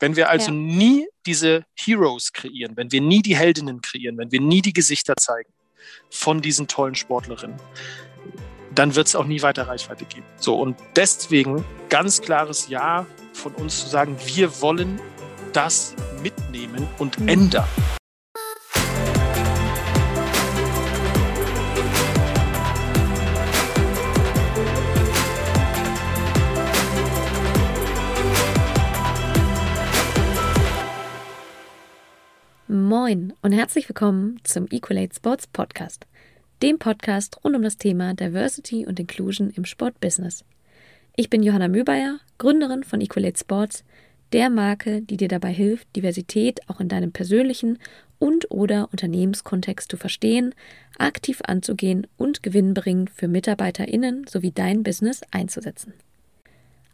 Wenn wir also ja. nie diese Heroes kreieren, wenn wir nie die Heldinnen kreieren, wenn wir nie die Gesichter zeigen von diesen tollen Sportlerinnen, dann wird es auch nie weiter Reichweite geben. So, und deswegen ganz klares Ja von uns zu sagen, wir wollen das mitnehmen und mhm. ändern. Moin und herzlich willkommen zum Equalate Sports Podcast, dem Podcast rund um das Thema Diversity und Inclusion im Sportbusiness. Ich bin Johanna Mübayer, Gründerin von Equalate Sports, der Marke, die dir dabei hilft, Diversität auch in deinem persönlichen und/oder Unternehmenskontext zu verstehen, aktiv anzugehen und gewinnbringend für MitarbeiterInnen sowie dein Business einzusetzen.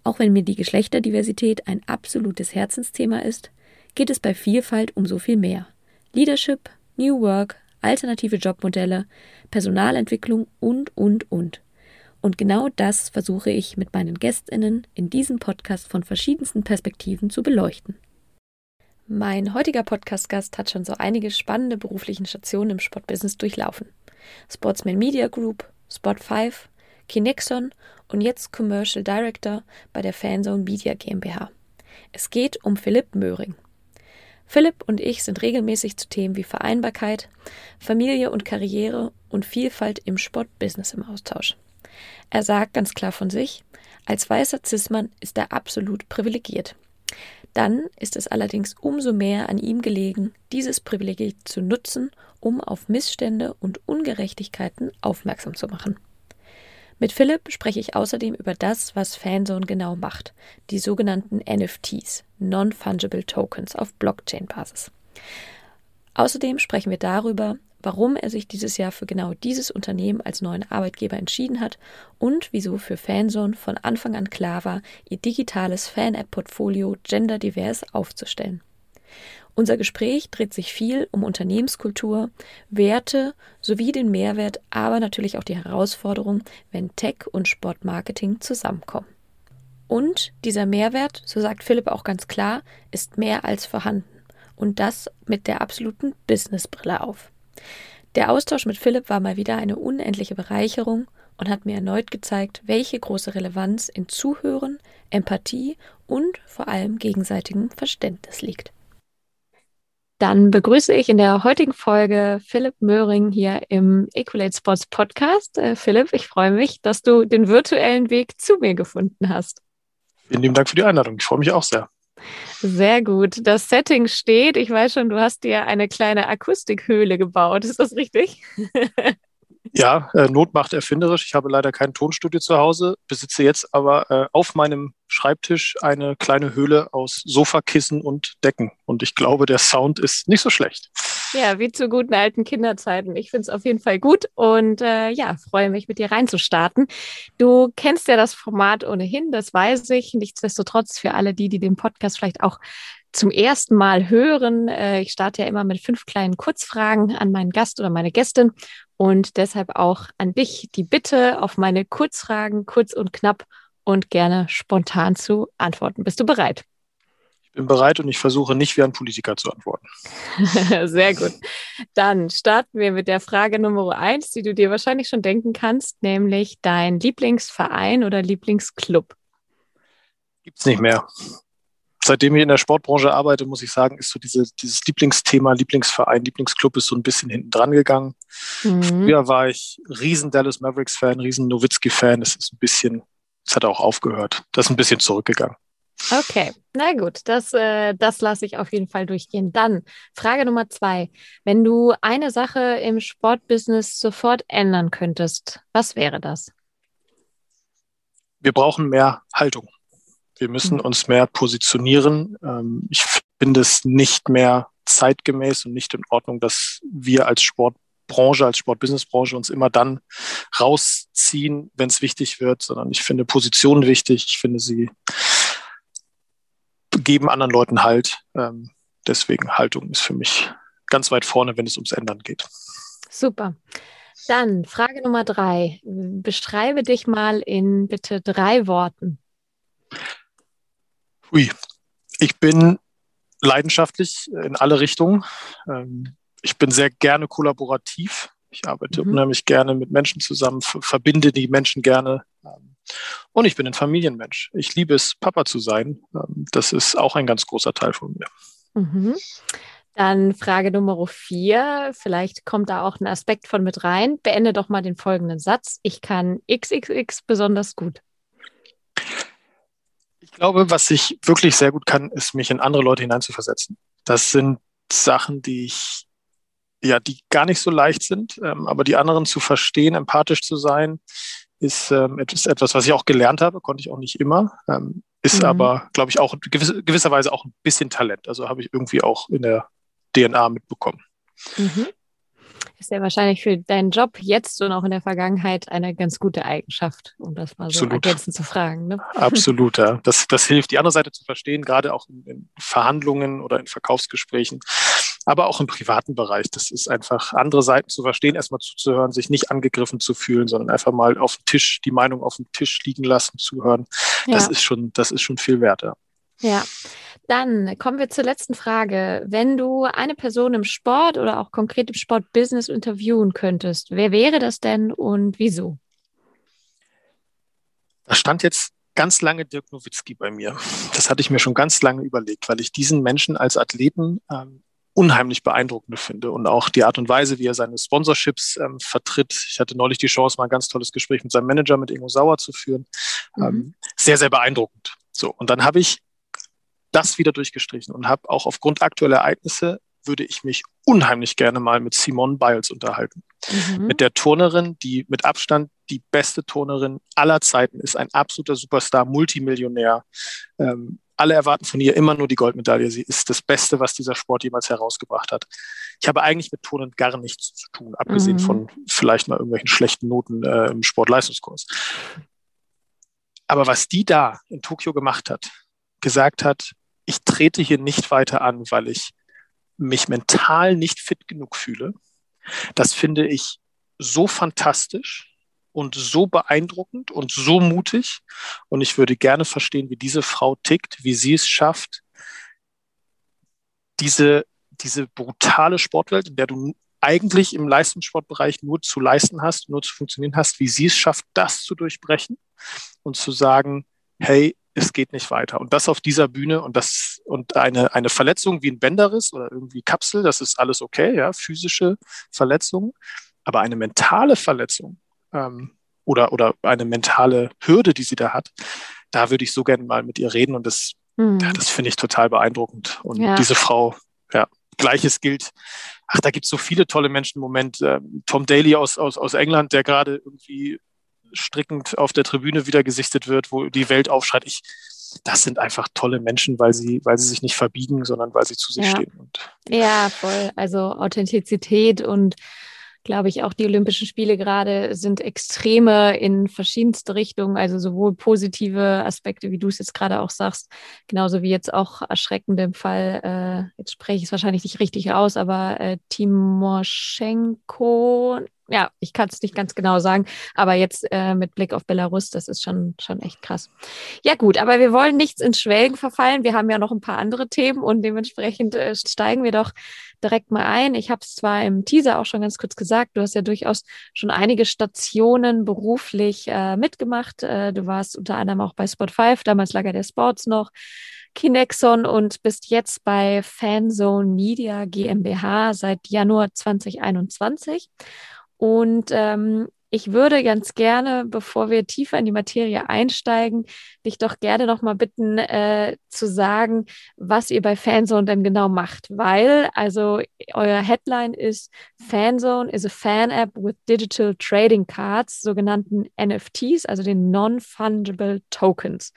Auch wenn mir die Geschlechterdiversität ein absolutes Herzensthema ist, geht es bei Vielfalt um so viel mehr. Leadership, New Work, alternative Jobmodelle, Personalentwicklung und, und, und. Und genau das versuche ich mit meinen Gästinnen in diesem Podcast von verschiedensten Perspektiven zu beleuchten. Mein heutiger Podcast-Gast hat schon so einige spannende berufliche Stationen im Sportbusiness durchlaufen. Sportsman Media Group, Spot5, Kinexon und jetzt Commercial Director bei der Fanzone Media GmbH. Es geht um Philipp Möhring. Philipp und ich sind regelmäßig zu Themen wie Vereinbarkeit, Familie und Karriere und Vielfalt im Sportbusiness im Austausch. Er sagt ganz klar von sich, als weißer Cis-Mann ist er absolut privilegiert. Dann ist es allerdings umso mehr an ihm gelegen, dieses Privileg zu nutzen, um auf Missstände und Ungerechtigkeiten aufmerksam zu machen. Mit Philipp spreche ich außerdem über das, was Fanzone genau macht, die sogenannten NFTs, Non-Fungible Tokens auf Blockchain-Basis. Außerdem sprechen wir darüber, warum er sich dieses Jahr für genau dieses Unternehmen als neuen Arbeitgeber entschieden hat und wieso für Fanzone von Anfang an klar war, ihr digitales Fan-App-Portfolio genderdivers aufzustellen. Unser Gespräch dreht sich viel um Unternehmenskultur, Werte sowie den Mehrwert, aber natürlich auch die Herausforderung, wenn Tech und Sportmarketing zusammenkommen. Und dieser Mehrwert, so sagt Philipp auch ganz klar, ist mehr als vorhanden. Und das mit der absoluten Businessbrille auf. Der Austausch mit Philipp war mal wieder eine unendliche Bereicherung und hat mir erneut gezeigt, welche große Relevanz in Zuhören, Empathie und vor allem gegenseitigem Verständnis liegt. Dann begrüße ich in der heutigen Folge Philipp Möhring hier im Equalate Sports Podcast. Äh, Philipp, ich freue mich, dass du den virtuellen Weg zu mir gefunden hast. Vielen lieben Dank für die Einladung. Ich freue mich auch sehr. Sehr gut. Das Setting steht. Ich weiß schon, du hast dir eine kleine Akustikhöhle gebaut. Ist das richtig? Ja, äh, Not macht erfinderisch. Ich habe leider kein Tonstudio zu Hause, besitze jetzt aber äh, auf meinem Schreibtisch eine kleine Höhle aus Sofakissen und Decken. Und ich glaube, der Sound ist nicht so schlecht. Ja, wie zu guten alten Kinderzeiten. Ich finde es auf jeden Fall gut und äh, ja, freue mich, mit dir reinzustarten. Du kennst ja das Format ohnehin, das weiß ich. Nichtsdestotrotz für alle die, die den Podcast vielleicht auch zum ersten Mal hören. Äh, ich starte ja immer mit fünf kleinen Kurzfragen an meinen Gast oder meine Gästin und deshalb auch an dich die Bitte, auf meine Kurzfragen kurz und knapp und gerne spontan zu antworten. Bist du bereit? Ich bin bereit und ich versuche nicht wie ein Politiker zu antworten. Sehr gut. Dann starten wir mit der Frage Nummer eins, die du dir wahrscheinlich schon denken kannst, nämlich dein Lieblingsverein oder Lieblingsclub. Gibt es nicht mehr seitdem ich in der Sportbranche arbeite, muss ich sagen, ist so diese, dieses Lieblingsthema, Lieblingsverein, Lieblingsclub ist so ein bisschen hinten dran gegangen. Mhm. Früher war ich riesen Dallas Mavericks-Fan, riesen Nowitzki-Fan. Es ist ein bisschen, es hat auch aufgehört. Das ist ein bisschen zurückgegangen. Okay, na gut, das, äh, das lasse ich auf jeden Fall durchgehen. Dann Frage Nummer zwei. Wenn du eine Sache im Sportbusiness sofort ändern könntest, was wäre das? Wir brauchen mehr Haltung. Wir müssen mhm. uns mehr positionieren. Ähm, ich finde es nicht mehr zeitgemäß und nicht in Ordnung, dass wir als Sportbranche, als Sportbusinessbranche uns immer dann rausziehen, wenn es wichtig wird, sondern ich finde Positionen wichtig. Ich finde, sie geben anderen Leuten Halt. Ähm, deswegen Haltung ist für mich ganz weit vorne, wenn es ums Ändern geht. Super. Dann Frage Nummer drei. Beschreibe dich mal in bitte drei Worten. Ui, ich bin leidenschaftlich in alle Richtungen. Ähm, ich bin sehr gerne kollaborativ. Ich arbeite mhm. unheimlich gerne mit Menschen zusammen, verbinde die Menschen gerne. Ähm, und ich bin ein Familienmensch. Ich liebe es, Papa zu sein. Ähm, das ist auch ein ganz großer Teil von mir. Mhm. Dann Frage Nummer vier. Vielleicht kommt da auch ein Aspekt von mit rein. Beende doch mal den folgenden Satz. Ich kann XXX besonders gut. Ich glaube, was ich wirklich sehr gut kann, ist, mich in andere Leute hineinzuversetzen. Das sind Sachen, die ich, ja, die gar nicht so leicht sind, ähm, aber die anderen zu verstehen, empathisch zu sein, ist ähm, etwas, etwas, was ich auch gelernt habe, konnte ich auch nicht immer, ähm, ist mhm. aber, glaube ich, auch gewiss, gewisserweise auch ein bisschen Talent. Also habe ich irgendwie auch in der DNA mitbekommen. Mhm. Ist ja wahrscheinlich für deinen Job jetzt und auch in der Vergangenheit eine ganz gute Eigenschaft, um das mal so ergänzend zu fragen. Ne? Absolut, ja. Das, das hilft, die andere Seite zu verstehen, gerade auch in, in Verhandlungen oder in Verkaufsgesprächen aber auch im privaten Bereich. Das ist einfach andere Seiten zu verstehen, erstmal zuzuhören, sich nicht angegriffen zu fühlen, sondern einfach mal auf dem Tisch, die Meinung auf dem Tisch liegen lassen, zuhören. Ja. Das ist schon, das ist schon viel wert. Ja. Ja. Dann kommen wir zur letzten Frage. Wenn du eine Person im Sport oder auch konkret im Sportbusiness interviewen könntest, wer wäre das denn und wieso? Da stand jetzt ganz lange Dirk Nowitzki bei mir. Das hatte ich mir schon ganz lange überlegt, weil ich diesen Menschen als Athleten ähm, unheimlich beeindruckend finde und auch die Art und Weise, wie er seine Sponsorships ähm, vertritt. Ich hatte neulich die Chance, mal ein ganz tolles Gespräch mit seinem Manager, mit Ingo Sauer zu führen. Mhm. Ähm, sehr, sehr beeindruckend. So, und dann habe ich das wieder durchgestrichen und habe auch aufgrund aktueller Ereignisse würde ich mich unheimlich gerne mal mit Simone Biles unterhalten. Mhm. Mit der Turnerin, die mit Abstand die beste Turnerin aller Zeiten ist, ein absoluter Superstar, Multimillionär, ähm, alle erwarten von ihr immer nur die Goldmedaille. Sie ist das Beste, was dieser Sport jemals herausgebracht hat. Ich habe eigentlich mit Turnen gar nichts zu tun, abgesehen mhm. von vielleicht mal irgendwelchen schlechten Noten äh, im Sportleistungskurs. Aber was die da in Tokio gemacht hat, gesagt hat, ich trete hier nicht weiter an, weil ich mich mental nicht fit genug fühle, das finde ich so fantastisch und so beeindruckend und so mutig. Und ich würde gerne verstehen, wie diese Frau tickt, wie sie es schafft, diese, diese brutale Sportwelt, in der du eigentlich im Leistungssportbereich nur zu leisten hast, nur zu funktionieren hast, wie sie es schafft, das zu durchbrechen und zu sagen, hey, es geht nicht weiter. Und das auf dieser Bühne und das und eine, eine Verletzung wie ein Bänderriss oder irgendwie Kapsel, das ist alles okay, ja, physische Verletzungen. Aber eine mentale Verletzung, ähm, oder, oder eine mentale Hürde, die sie da hat, da würde ich so gerne mal mit ihr reden und das, mhm. ja, das finde ich total beeindruckend. Und ja. diese Frau, ja, gleiches gilt. Ach, da gibt es so viele tolle Menschen im Moment. Ähm, Tom Daly aus, aus, aus England, der gerade irgendwie strickend auf der Tribüne wieder gesichtet wird, wo die Welt aufschreit. Ich, das sind einfach tolle Menschen, weil sie, weil sie sich nicht verbiegen, sondern weil sie zu sich ja. stehen. Und, ja, voll. Also Authentizität und glaube ich, auch die Olympischen Spiele gerade sind extreme in verschiedenste Richtungen, also sowohl positive Aspekte, wie du es jetzt gerade auch sagst, genauso wie jetzt auch erschreckend im Fall, äh, jetzt spreche ich es wahrscheinlich nicht richtig aus, aber äh, Timoschenko, ja, ich kann es nicht ganz genau sagen, aber jetzt äh, mit Blick auf Belarus, das ist schon, schon echt krass. Ja gut, aber wir wollen nichts ins Schwelgen verfallen. Wir haben ja noch ein paar andere Themen und dementsprechend äh, steigen wir doch direkt mal ein. Ich habe es zwar im Teaser auch schon ganz kurz gesagt, du hast ja durchaus schon einige Stationen beruflich äh, mitgemacht. Äh, du warst unter anderem auch bei Spot 5, damals Lager der Sports noch. Kinexon und bist jetzt bei Fanzone Media GmbH seit Januar 2021. Und ähm, ich würde ganz gerne, bevor wir tiefer in die Materie einsteigen, dich doch gerne noch mal bitten, äh, zu sagen, was ihr bei Fanzone denn genau macht. Weil, also euer Headline ist Fanzone is a Fan-App with Digital Trading Cards, sogenannten NFTs, also den Non-Fungible Tokens.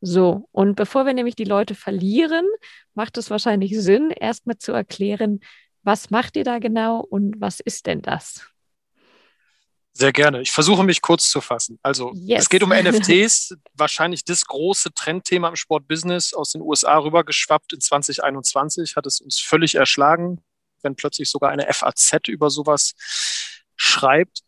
So, und bevor wir nämlich die Leute verlieren, macht es wahrscheinlich Sinn, erstmal zu erklären, was macht ihr da genau und was ist denn das? Sehr gerne. Ich versuche mich kurz zu fassen. Also yes. es geht um NFTs, wahrscheinlich das große Trendthema im Sportbusiness aus den USA rübergeschwappt in 2021, hat es uns völlig erschlagen, wenn plötzlich sogar eine FAZ über sowas schreibt.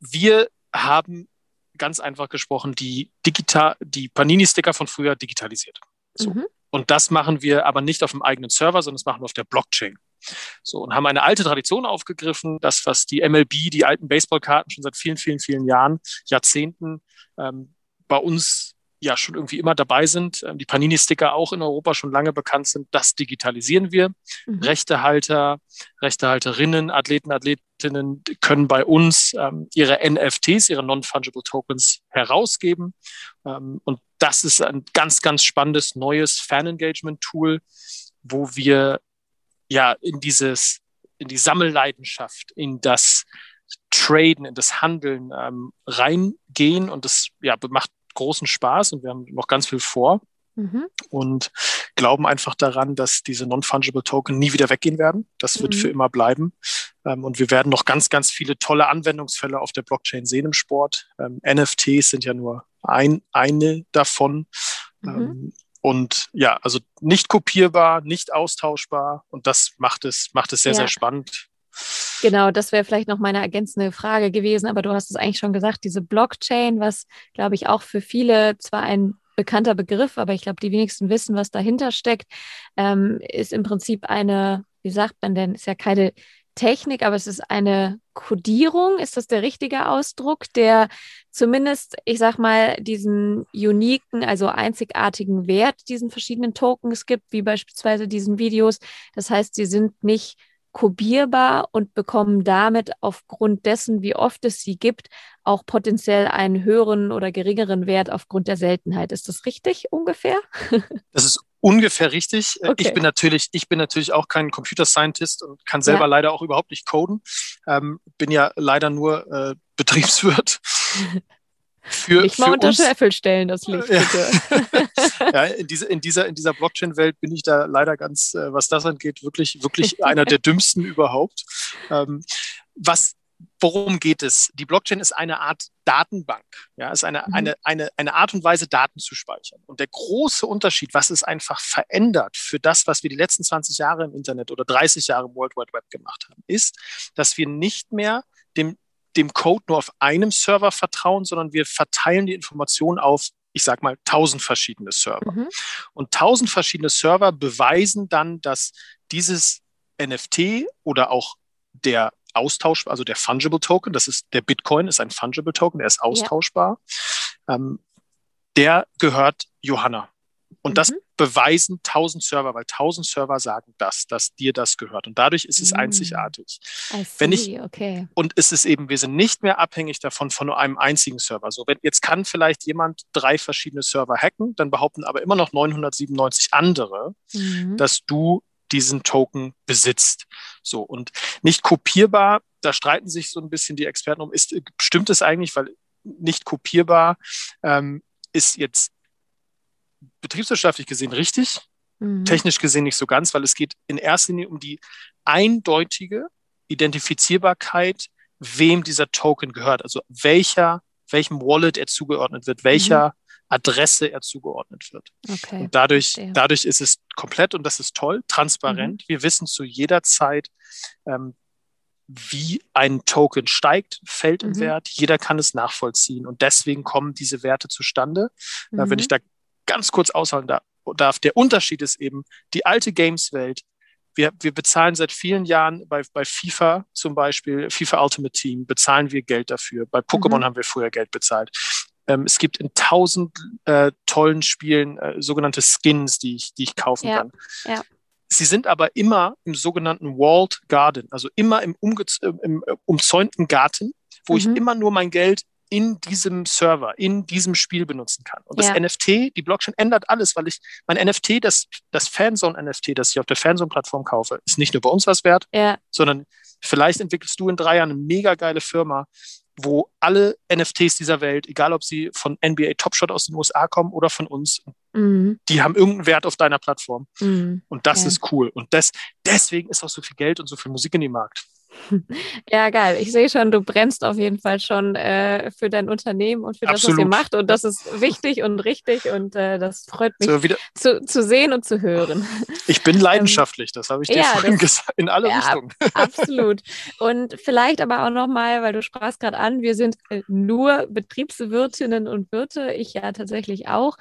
Wir haben ganz einfach gesprochen die die Panini-Sticker von früher digitalisiert. So. Mhm. und das machen wir aber nicht auf dem eigenen Server, sondern das machen wir auf der Blockchain. So, und haben eine alte Tradition aufgegriffen, das, was die MLB, die alten Baseballkarten schon seit vielen, vielen, vielen Jahren, Jahrzehnten ähm, bei uns ja schon irgendwie immer dabei sind, ähm, die Panini-Sticker auch in Europa schon lange bekannt sind, das digitalisieren wir. Mhm. Rechtehalter, Rechtehalterinnen, Athleten, Athletinnen können bei uns ähm, ihre NFTs, ihre Non-Fungible Tokens herausgeben. Ähm, und das ist ein ganz, ganz spannendes neues Fan-Engagement-Tool, wo wir ja in dieses, in die Sammelleidenschaft, in das Traden, in das Handeln ähm, reingehen und das ja, macht großen Spaß und wir haben noch ganz viel vor. Mhm. Und glauben einfach daran, dass diese Non-Fungible Token nie wieder weggehen werden. Das wird mhm. für immer bleiben. Ähm, und wir werden noch ganz, ganz viele tolle Anwendungsfälle auf der Blockchain sehen im Sport. Ähm, NFTs sind ja nur ein, eine davon. Mhm. Und ja, also nicht kopierbar, nicht austauschbar. Und das macht es, macht es sehr, ja. sehr spannend. Genau, das wäre vielleicht noch meine ergänzende Frage gewesen, aber du hast es eigentlich schon gesagt, diese Blockchain, was, glaube ich, auch für viele zwar ein bekannter Begriff, aber ich glaube, die wenigsten wissen, was dahinter steckt, ähm, ist im Prinzip eine, wie sagt man denn, ist ja keine Technik, aber es ist eine Codierung, ist das der richtige Ausdruck, der zumindest, ich sag mal, diesen uniken, also einzigartigen Wert diesen verschiedenen Tokens gibt, wie beispielsweise diesen Videos. Das heißt, sie sind nicht kopierbar und bekommen damit aufgrund dessen, wie oft es sie gibt, auch potenziell einen höheren oder geringeren Wert aufgrund der Seltenheit. Ist das richtig ungefähr? Das ist ungefähr richtig. Äh, okay. Ich bin natürlich, ich bin natürlich auch kein Computer Scientist und kann selber ja. leider auch überhaupt nicht coden. Ähm, bin ja leider nur äh, Betriebswirt. Für, Nicht mal unter Scheffel stellen, das Licht, bitte. ja, in, diese, in dieser, in dieser Blockchain-Welt bin ich da leider ganz, äh, was das angeht, wirklich, wirklich einer der dümmsten überhaupt. Ähm, was, worum geht es? Die Blockchain ist eine Art Datenbank. Ja, ist eine, mhm. eine, eine, eine Art und Weise, Daten zu speichern. Und der große Unterschied, was es einfach verändert für das, was wir die letzten 20 Jahre im Internet oder 30 Jahre im World Wide Web gemacht haben, ist, dass wir nicht mehr dem dem Code nur auf einem Server vertrauen, sondern wir verteilen die Informationen auf, ich sag mal, tausend verschiedene Server. Mhm. Und tausend verschiedene Server beweisen dann, dass dieses NFT oder auch der Austausch, also der Fungible Token, das ist der Bitcoin, ist ein Fungible Token, der ist austauschbar. Ja. Ähm, der gehört Johanna. Und mhm. das beweisen 1000 Server, weil 1000 Server sagen das, dass dir das gehört. Und dadurch ist es mhm. einzigartig. Wenn ich, okay. Und es ist eben, wir sind nicht mehr abhängig davon von nur einem einzigen Server. So, wenn, jetzt kann vielleicht jemand drei verschiedene Server hacken, dann behaupten aber immer noch 997 andere, mhm. dass du diesen Token besitzt. So, und nicht kopierbar, da streiten sich so ein bisschen die Experten um, ist, stimmt es eigentlich, weil nicht kopierbar ähm, ist jetzt betriebswirtschaftlich gesehen richtig, mhm. technisch gesehen nicht so ganz, weil es geht in erster Linie um die eindeutige Identifizierbarkeit, wem dieser Token gehört, also welcher, welchem Wallet er zugeordnet wird, welcher mhm. Adresse er zugeordnet wird. Okay, und dadurch, dadurch ist es komplett, und das ist toll, transparent. Mhm. Wir wissen zu jeder Zeit, ähm, wie ein Token steigt, fällt im mhm. Wert. Jeder kann es nachvollziehen. Und deswegen kommen diese Werte zustande. Mhm. Wenn ich da ganz kurz ausholen darf, der Unterschied ist eben, die alte Games-Welt, wir, wir bezahlen seit vielen Jahren bei, bei FIFA zum Beispiel, FIFA Ultimate Team, bezahlen wir Geld dafür. Bei Pokémon mhm. haben wir früher Geld bezahlt. Ähm, es gibt in tausend äh, tollen Spielen äh, sogenannte Skins, die ich, die ich kaufen ja. kann. Ja. Sie sind aber immer im sogenannten Walled Garden, also immer im, im äh, umzäunten Garten, wo mhm. ich immer nur mein Geld in diesem Server, in diesem Spiel benutzen kann. Und das ja. NFT, die Blockchain ändert alles, weil ich mein NFT, das, das Fanzone-NFT, das ich auf der Fanzone-Plattform kaufe, ist nicht nur bei uns was wert, ja. sondern vielleicht entwickelst du in drei Jahren eine mega geile Firma, wo alle NFTs dieser Welt, egal ob sie von NBA Topshot aus den USA kommen oder von uns, mhm. die haben irgendeinen Wert auf deiner Plattform. Mhm. Und das ja. ist cool. Und das, deswegen ist auch so viel Geld und so viel Musik in dem Markt. Ja, geil. Ich sehe schon, du brennst auf jeden Fall schon äh, für dein Unternehmen und für das, Absolut. was ihr macht. Und das ist wichtig und richtig und äh, das freut mich so, zu, zu sehen und zu hören. Ich bin ähm, leidenschaftlich, das habe ich dir ja, vorhin gesagt, in alle ja, Richtungen. Absolut. Und vielleicht aber auch nochmal, weil du sprachst gerade an, wir sind äh, nur Betriebswirtinnen und Wirte, ich ja tatsächlich auch.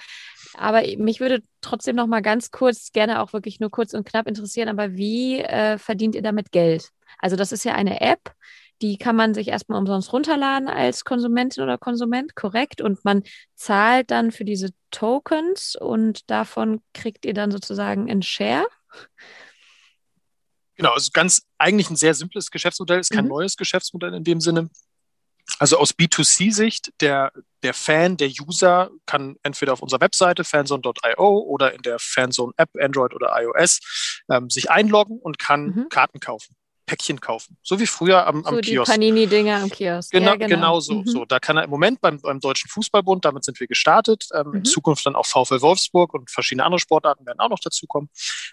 Aber mich würde trotzdem noch mal ganz kurz, gerne auch wirklich nur kurz und knapp interessieren, aber wie äh, verdient ihr damit Geld? Also das ist ja eine App, die kann man sich erstmal umsonst runterladen als Konsumentin oder Konsument, korrekt. Und man zahlt dann für diese Tokens und davon kriegt ihr dann sozusagen einen Share. Genau, also ganz eigentlich ein sehr simples Geschäftsmodell, ist kein mhm. neues Geschäftsmodell in dem Sinne. Also aus B2C-Sicht, der, der Fan, der User kann entweder auf unserer Webseite fanzone.io oder in der Fanzone-App, Android oder iOS, ähm, sich einloggen und kann mhm. Karten kaufen. Päckchen kaufen. So wie früher am, am so Kiosk. Die Panini-Dinger am Kiosk. Genau, ja, genau. genau so, mhm. so. Da kann er im Moment beim, beim Deutschen Fußballbund, damit sind wir gestartet, ähm, mhm. in Zukunft dann auch VfL Wolfsburg und verschiedene andere Sportarten werden auch noch dazukommen.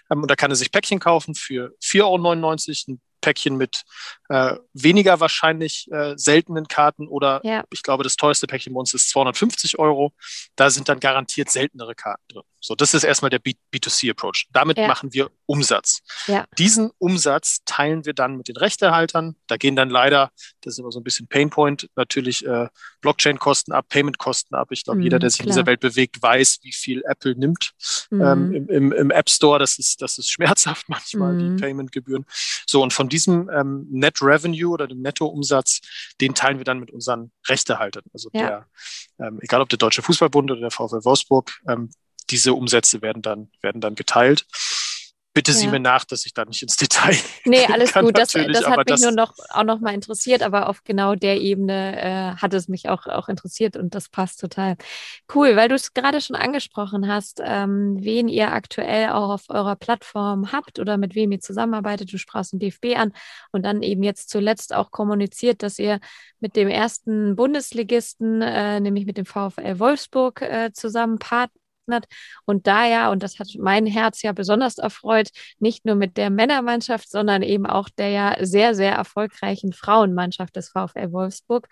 Ähm, und da kann er sich Päckchen kaufen für 4,99 Euro, ein Päckchen mit äh, weniger wahrscheinlich äh, seltenen Karten oder ja. ich glaube, das teuerste Päckchen bei uns ist 250 Euro. Da sind dann garantiert seltenere Karten drin. So, das ist erstmal der B 2 approach Damit ja. machen wir Umsatz. Ja. Diesen Umsatz teilen wir dann mit den Rechtehaltern. Da gehen dann leider, das ist immer so ein bisschen Painpoint, natürlich äh, Blockchain-Kosten ab, Payment-Kosten ab. Ich glaube, mhm, jeder, der sich klar. in dieser Welt bewegt, weiß, wie viel Apple nimmt mhm. ähm, im, im, im, App Store. Das ist, das ist schmerzhaft manchmal, mhm. die Payment-Gebühren. So, und von diesem ähm, Net Revenue oder dem Nettoumsatz, den teilen wir dann mit unseren Rechtehaltern. Also ja. der, ähm, egal ob der Deutsche Fußballbund oder der VfL Wolfsburg, ähm, diese Umsätze werden dann, werden dann geteilt. Bitte ja. sieh mir nach, dass ich da nicht ins Detail. Nee, alles gut. Das, das hat mich das nur noch auch noch mal interessiert, aber auf genau der Ebene äh, hat es mich auch, auch interessiert und das passt total. Cool, weil du es gerade schon angesprochen hast, ähm, wen ihr aktuell auch auf eurer Plattform habt oder mit wem ihr zusammenarbeitet. Du sprachst den DFB an und dann eben jetzt zuletzt auch kommuniziert, dass ihr mit dem ersten Bundesligisten, äh, nämlich mit dem VfL Wolfsburg, äh, zusammen part hat. Und da ja, und das hat mein Herz ja besonders erfreut, nicht nur mit der Männermannschaft, sondern eben auch der ja sehr, sehr erfolgreichen Frauenmannschaft des VfL Wolfsburg.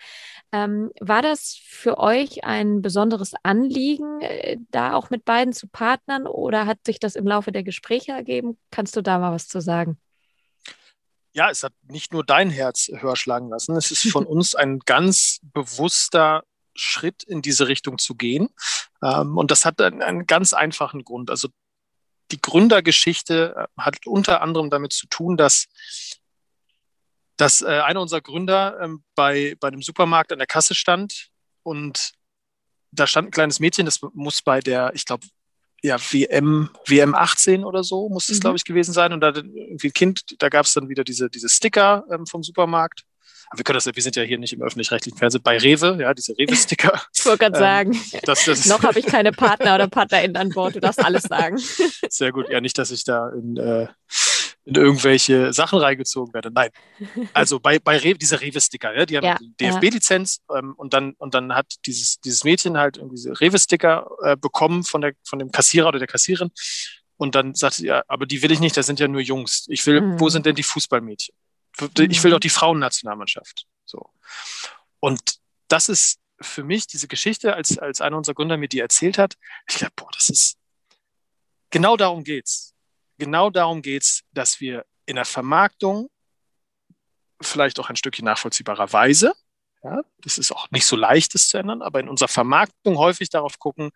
Ähm, war das für euch ein besonderes Anliegen, äh, da auch mit beiden zu partnern oder hat sich das im Laufe der Gespräche ergeben? Kannst du da mal was zu sagen? ja, es hat nicht nur dein Herz höher schlagen lassen. Es ist von uns ein ganz bewusster Schritt in diese Richtung zu gehen. Ähm, und das hat einen, einen ganz einfachen Grund. Also die Gründergeschichte äh, hat unter anderem damit zu tun, dass dass äh, einer unserer Gründer ähm, bei, bei einem Supermarkt an der Kasse stand und da stand ein kleines Mädchen, das muss bei der, ich glaube, ja, WM, WM 18 oder so muss es, mhm. glaube ich, gewesen sein. Und da irgendwie ein Kind, da gab es dann wieder diese, diese Sticker ähm, vom Supermarkt wir können das, wir sind ja hier nicht im öffentlich-rechtlichen Fernsehen, bei Rewe, ja, diese Rewe-Sticker. Ich wollte gerade ähm, sagen, das, das noch habe ich keine Partner oder PartnerInnen an Bord, du darfst alles sagen. Sehr gut, ja, nicht, dass ich da in, äh, in irgendwelche Sachen reingezogen werde. Nein. Also bei, bei Rewe, diese Rewe-Sticker, ja, die haben ja, DFB-Lizenz ähm, und, dann, und dann hat dieses, dieses Mädchen halt irgendwie diese Rewe-Sticker äh, bekommen von, der, von dem Kassierer oder der Kassierin. Und dann sagt sie, ja, aber die will ich nicht, das sind ja nur Jungs. Ich will, mhm. wo sind denn die Fußballmädchen? Ich will doch die Frauennationalmannschaft. So. Und das ist für mich diese Geschichte, als, als einer unserer Gründer mir die erzählt hat, ich glaube, boah, das ist, genau darum geht's. Genau darum geht's, dass wir in der Vermarktung vielleicht auch ein Stückchen nachvollziehbarer Weise, ja, das ist auch nicht so leicht, das zu ändern, aber in unserer Vermarktung häufig darauf gucken,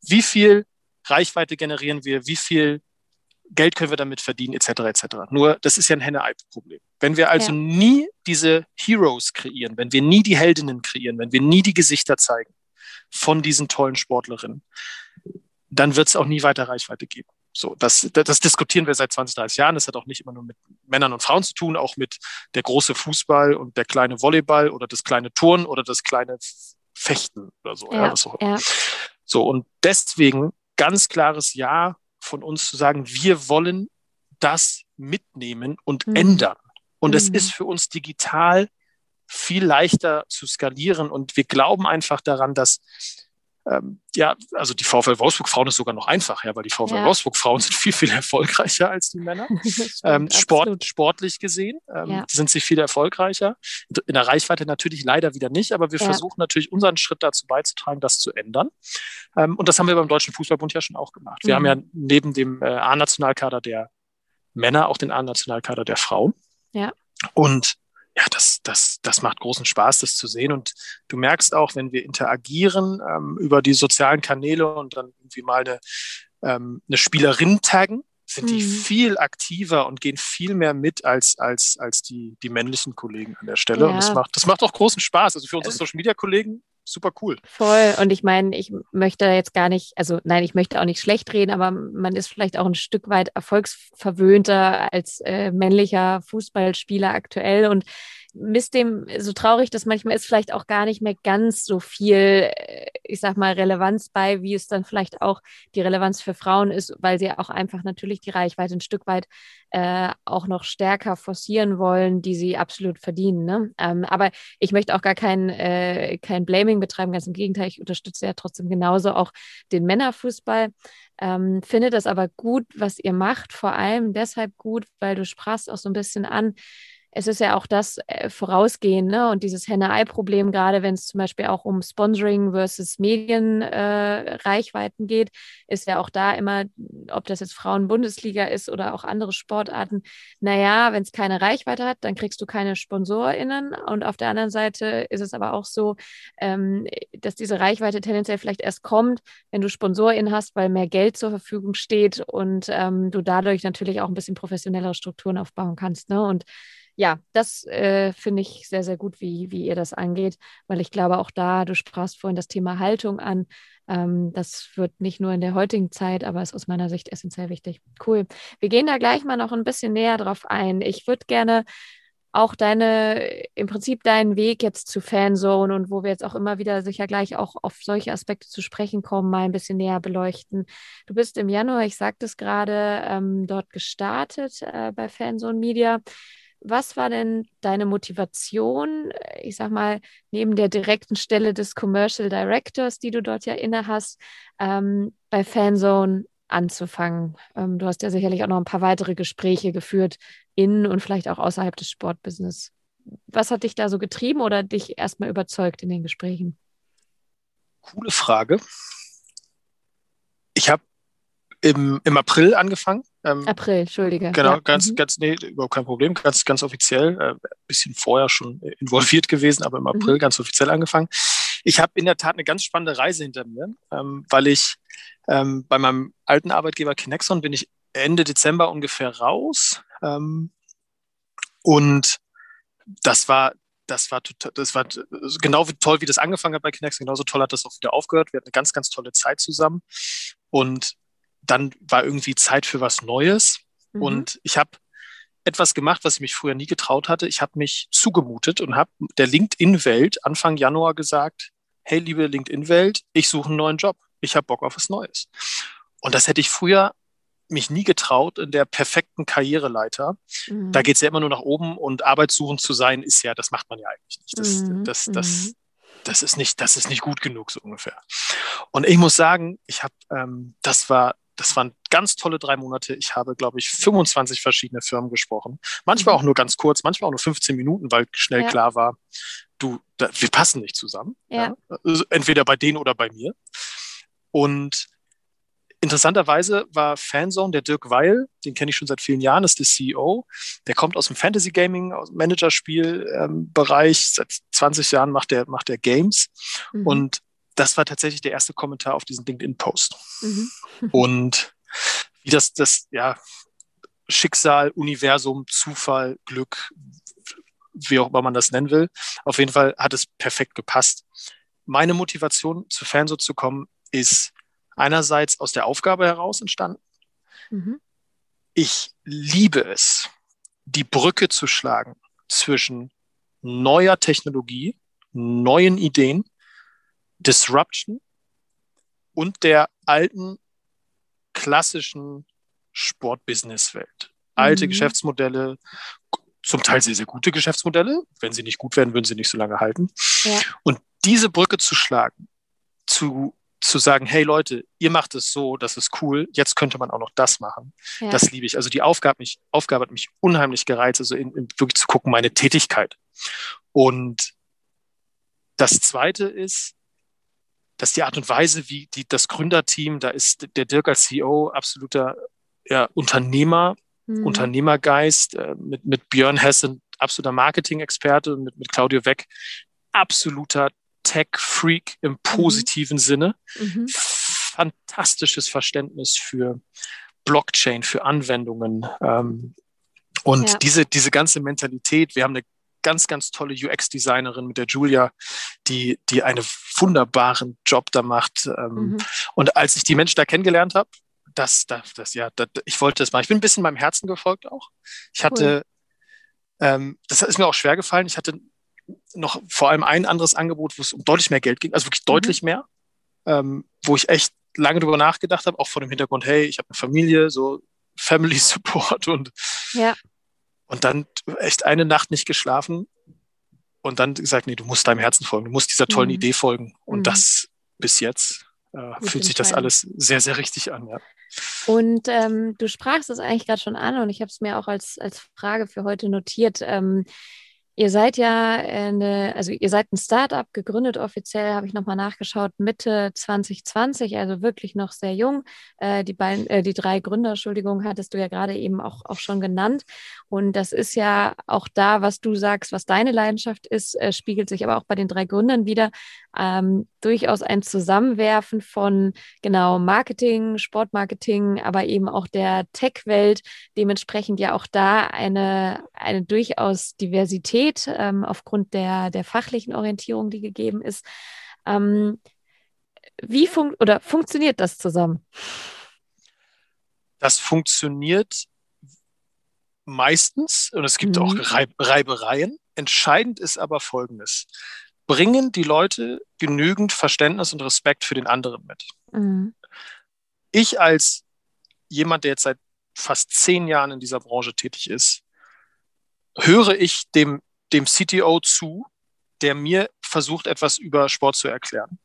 wie viel Reichweite generieren wir, wie viel Geld können wir damit verdienen, etc. etc. Nur das ist ja ein Henne-Ei-Problem. Wenn wir also ja. nie diese Heroes kreieren, wenn wir nie die Heldinnen kreieren, wenn wir nie die Gesichter zeigen von diesen tollen Sportlerinnen, dann wird es auch nie weiter Reichweite geben. So, das, das, diskutieren wir seit 20, 30 Jahren. Das hat auch nicht immer nur mit Männern und Frauen zu tun, auch mit der große Fußball und der kleine Volleyball oder das kleine Turnen oder das kleine Fechten oder so. Ja, ja, so. so, und deswegen ganz klares Ja von uns zu sagen, wir wollen das mitnehmen und mhm. ändern. Und mhm. es ist für uns digital viel leichter zu skalieren. Und wir glauben einfach daran, dass ähm, ja, also die VfL Wolfsburg Frauen ist sogar noch einfach, ja, weil die VfL ja. Wolfsburg Frauen sind viel, viel erfolgreicher als die Männer. ähm, Sport, sportlich gesehen ähm, ja. sind sie viel erfolgreicher. In der Reichweite natürlich leider wieder nicht, aber wir ja. versuchen natürlich unseren Schritt dazu beizutragen, das zu ändern. Ähm, und das haben wir beim Deutschen Fußballbund ja schon auch gemacht. Wir mhm. haben ja neben dem äh, A-Nationalkader der Männer auch den A-Nationalkader der Frauen. Ja. Und ja, das, das, das macht großen Spaß, das zu sehen. Und du merkst auch, wenn wir interagieren ähm, über die sozialen Kanäle und dann irgendwie mal eine, ähm, eine Spielerin taggen, sind die mhm. viel aktiver und gehen viel mehr mit als, als, als die, die männlichen Kollegen an der Stelle. Ja. Und das macht, das macht auch großen Spaß. Also für unsere Social Media Kollegen super cool. Voll. Und ich meine, ich möchte jetzt gar nicht, also nein, ich möchte auch nicht schlecht reden, aber man ist vielleicht auch ein Stück weit erfolgsverwöhnter als äh, männlicher Fußballspieler aktuell. Und misst dem, so traurig das manchmal ist, vielleicht auch gar nicht mehr ganz so viel, äh, ich sag mal, Relevanz bei, wie es dann vielleicht auch die Relevanz für Frauen ist, weil sie auch einfach natürlich die Reichweite ein Stück weit äh, auch noch stärker forcieren wollen, die sie absolut verdienen. Ne? Ähm, aber ich möchte auch gar kein, äh, kein Blaming betreiben, ganz im Gegenteil, ich unterstütze ja trotzdem genauso auch den Männerfußball. Ähm, finde das aber gut, was ihr macht, vor allem deshalb gut, weil du sprachst auch so ein bisschen an, es ist ja auch das äh, Vorausgehen ne? und dieses Henne-Ei-Problem, gerade wenn es zum Beispiel auch um Sponsoring versus Medienreichweiten äh, geht, ist ja auch da immer, ob das jetzt Frauen-Bundesliga ist oder auch andere Sportarten, naja, wenn es keine Reichweite hat, dann kriegst du keine SponsorInnen und auf der anderen Seite ist es aber auch so, ähm, dass diese Reichweite tendenziell vielleicht erst kommt, wenn du SponsorInnen hast, weil mehr Geld zur Verfügung steht und ähm, du dadurch natürlich auch ein bisschen professionellere Strukturen aufbauen kannst. Ne? Und ja, das äh, finde ich sehr, sehr gut, wie, wie ihr das angeht, weil ich glaube auch da, du sprachst vorhin das Thema Haltung an. Ähm, das wird nicht nur in der heutigen Zeit, aber ist aus meiner Sicht essentiell wichtig. Cool. Wir gehen da gleich mal noch ein bisschen näher drauf ein. Ich würde gerne auch deine, im Prinzip deinen Weg jetzt zu Fanzone und wo wir jetzt auch immer wieder sicher gleich auch auf solche Aspekte zu sprechen kommen, mal ein bisschen näher beleuchten. Du bist im Januar, ich sagte es gerade, ähm, dort gestartet äh, bei Fanzone Media. Was war denn deine Motivation, ich sag mal, neben der direkten Stelle des Commercial Directors, die du dort ja inne hast, ähm, bei Fanzone anzufangen? Ähm, du hast ja sicherlich auch noch ein paar weitere Gespräche geführt, in und vielleicht auch außerhalb des Sportbusiness. Was hat dich da so getrieben oder dich erstmal überzeugt in den Gesprächen? Coole Frage. Ich habe im, im April angefangen. Ähm, April, Entschuldige. Genau, ja. ganz, mhm. ganz, nee, überhaupt kein Problem, ganz, ganz offiziell, äh, bisschen vorher schon involviert gewesen, aber im April mhm. ganz offiziell angefangen. Ich habe in der Tat eine ganz spannende Reise hinter mir, ähm, weil ich ähm, bei meinem alten Arbeitgeber Kinexon bin ich Ende Dezember ungefähr raus. Ähm, und das war, das war total, das war genau toll, wie das angefangen hat bei Kinexon, genauso toll hat das auch wieder aufgehört. Wir hatten eine ganz, ganz tolle Zeit zusammen. Und dann war irgendwie Zeit für was Neues. Mhm. Und ich habe etwas gemacht, was ich mich früher nie getraut hatte. Ich habe mich zugemutet und habe der LinkedIn-Welt Anfang Januar gesagt, hey, liebe LinkedIn-Welt, ich suche einen neuen Job. Ich habe Bock auf was Neues. Und das hätte ich früher mich nie getraut in der perfekten Karriereleiter. Mhm. Da geht es ja immer nur nach oben und arbeitssuchend zu sein, ist ja, das macht man ja eigentlich nicht. Das, mhm. das, das, mhm. das, ist nicht, das ist nicht gut genug, so ungefähr. Und ich muss sagen, ich habe, ähm, das war das waren ganz tolle drei Monate. Ich habe, glaube ich, 25 verschiedene Firmen gesprochen. Manchmal mhm. auch nur ganz kurz, manchmal auch nur 15 Minuten, weil schnell ja. klar war, du, da, wir passen nicht zusammen. Ja. Ja. Also entweder bei denen oder bei mir. Und interessanterweise war Fanzone der Dirk Weil, den kenne ich schon seit vielen Jahren, ist der CEO. Der kommt aus dem Fantasy Gaming, aus dem Managerspiel-Bereich. Ähm, seit 20 Jahren macht er macht der Games. Mhm. Und das war tatsächlich der erste Kommentar auf diesen LinkedIn-Post. Mhm. Und wie das, das, ja, Schicksal, Universum, Zufall, Glück, wie auch immer man das nennen will. Auf jeden Fall hat es perfekt gepasst. Meine Motivation, zu Fanso zu kommen, ist einerseits aus der Aufgabe heraus entstanden. Mhm. Ich liebe es, die Brücke zu schlagen zwischen neuer Technologie, neuen Ideen Disruption und der alten klassischen Sportbusiness-Welt. Alte mhm. Geschäftsmodelle, zum Teil sehr, sehr gute Geschäftsmodelle. Wenn sie nicht gut werden, würden sie nicht so lange halten. Ja. Und diese Brücke zu schlagen, zu, zu sagen, hey Leute, ihr macht es so, das ist cool, jetzt könnte man auch noch das machen. Ja. Das liebe ich. Also die Aufgabe, mich, Aufgabe hat mich unheimlich gereizt, also in, in wirklich zu gucken, meine Tätigkeit. Und das Zweite ist, dass die Art und Weise, wie die, das Gründerteam, da ist der Dirk als CEO absoluter ja, Unternehmer, mhm. Unternehmergeist, äh, mit, mit Björn Hessen absoluter Marketing-Experte, mit, mit Claudio Weck, absoluter Tech-Freak im mhm. positiven mhm. Sinne. Mhm. Fantastisches Verständnis für Blockchain, für Anwendungen. Ähm, und ja. diese, diese ganze Mentalität, wir haben eine ganz, ganz tolle UX-Designerin mit der Julia, die, die einen wunderbaren Job da macht. Ähm, mhm. Und als ich die Menschen da kennengelernt habe, das, das, das, ja, das, ich wollte das mal. Ich bin ein bisschen meinem Herzen gefolgt auch. Ich hatte, cool. ähm, das ist mir auch schwer gefallen. Ich hatte noch vor allem ein anderes Angebot, wo es um deutlich mehr Geld ging, also wirklich mhm. deutlich mehr, ähm, wo ich echt lange drüber nachgedacht habe, auch vor dem Hintergrund, hey, ich habe eine Familie, so Family Support und ja. Und dann echt eine Nacht nicht geschlafen und dann gesagt, nee, du musst deinem Herzen folgen, du musst dieser tollen mhm. Idee folgen und mhm. das bis jetzt äh, fühlt sich das alles sehr, sehr richtig an, ja. Und ähm, du sprachst es eigentlich gerade schon an und ich habe es mir auch als, als Frage für heute notiert. Ähm, Ihr seid ja eine, also ihr seid ein Startup, gegründet offiziell, habe ich nochmal nachgeschaut, Mitte 2020, also wirklich noch sehr jung. Äh, die, beiden, äh, die drei Gründer, Entschuldigung, hattest du ja gerade eben auch, auch schon genannt. Und das ist ja auch da, was du sagst, was deine Leidenschaft ist, äh, spiegelt sich aber auch bei den drei Gründern wieder. Ähm, durchaus ein Zusammenwerfen von genau Marketing, Sportmarketing, aber eben auch der Tech-Welt. Dementsprechend ja auch da eine, eine durchaus Diversität ähm, aufgrund der, der fachlichen Orientierung, die gegeben ist. Ähm, wie fun oder funktioniert das zusammen? Das funktioniert meistens und es gibt mhm. auch Reib Reibereien. Entscheidend ist aber Folgendes bringen die Leute genügend Verständnis und Respekt für den anderen mit. Mhm. Ich als jemand, der jetzt seit fast zehn Jahren in dieser Branche tätig ist, höre ich dem, dem CTO zu, der mir versucht, etwas über Sport zu erklären.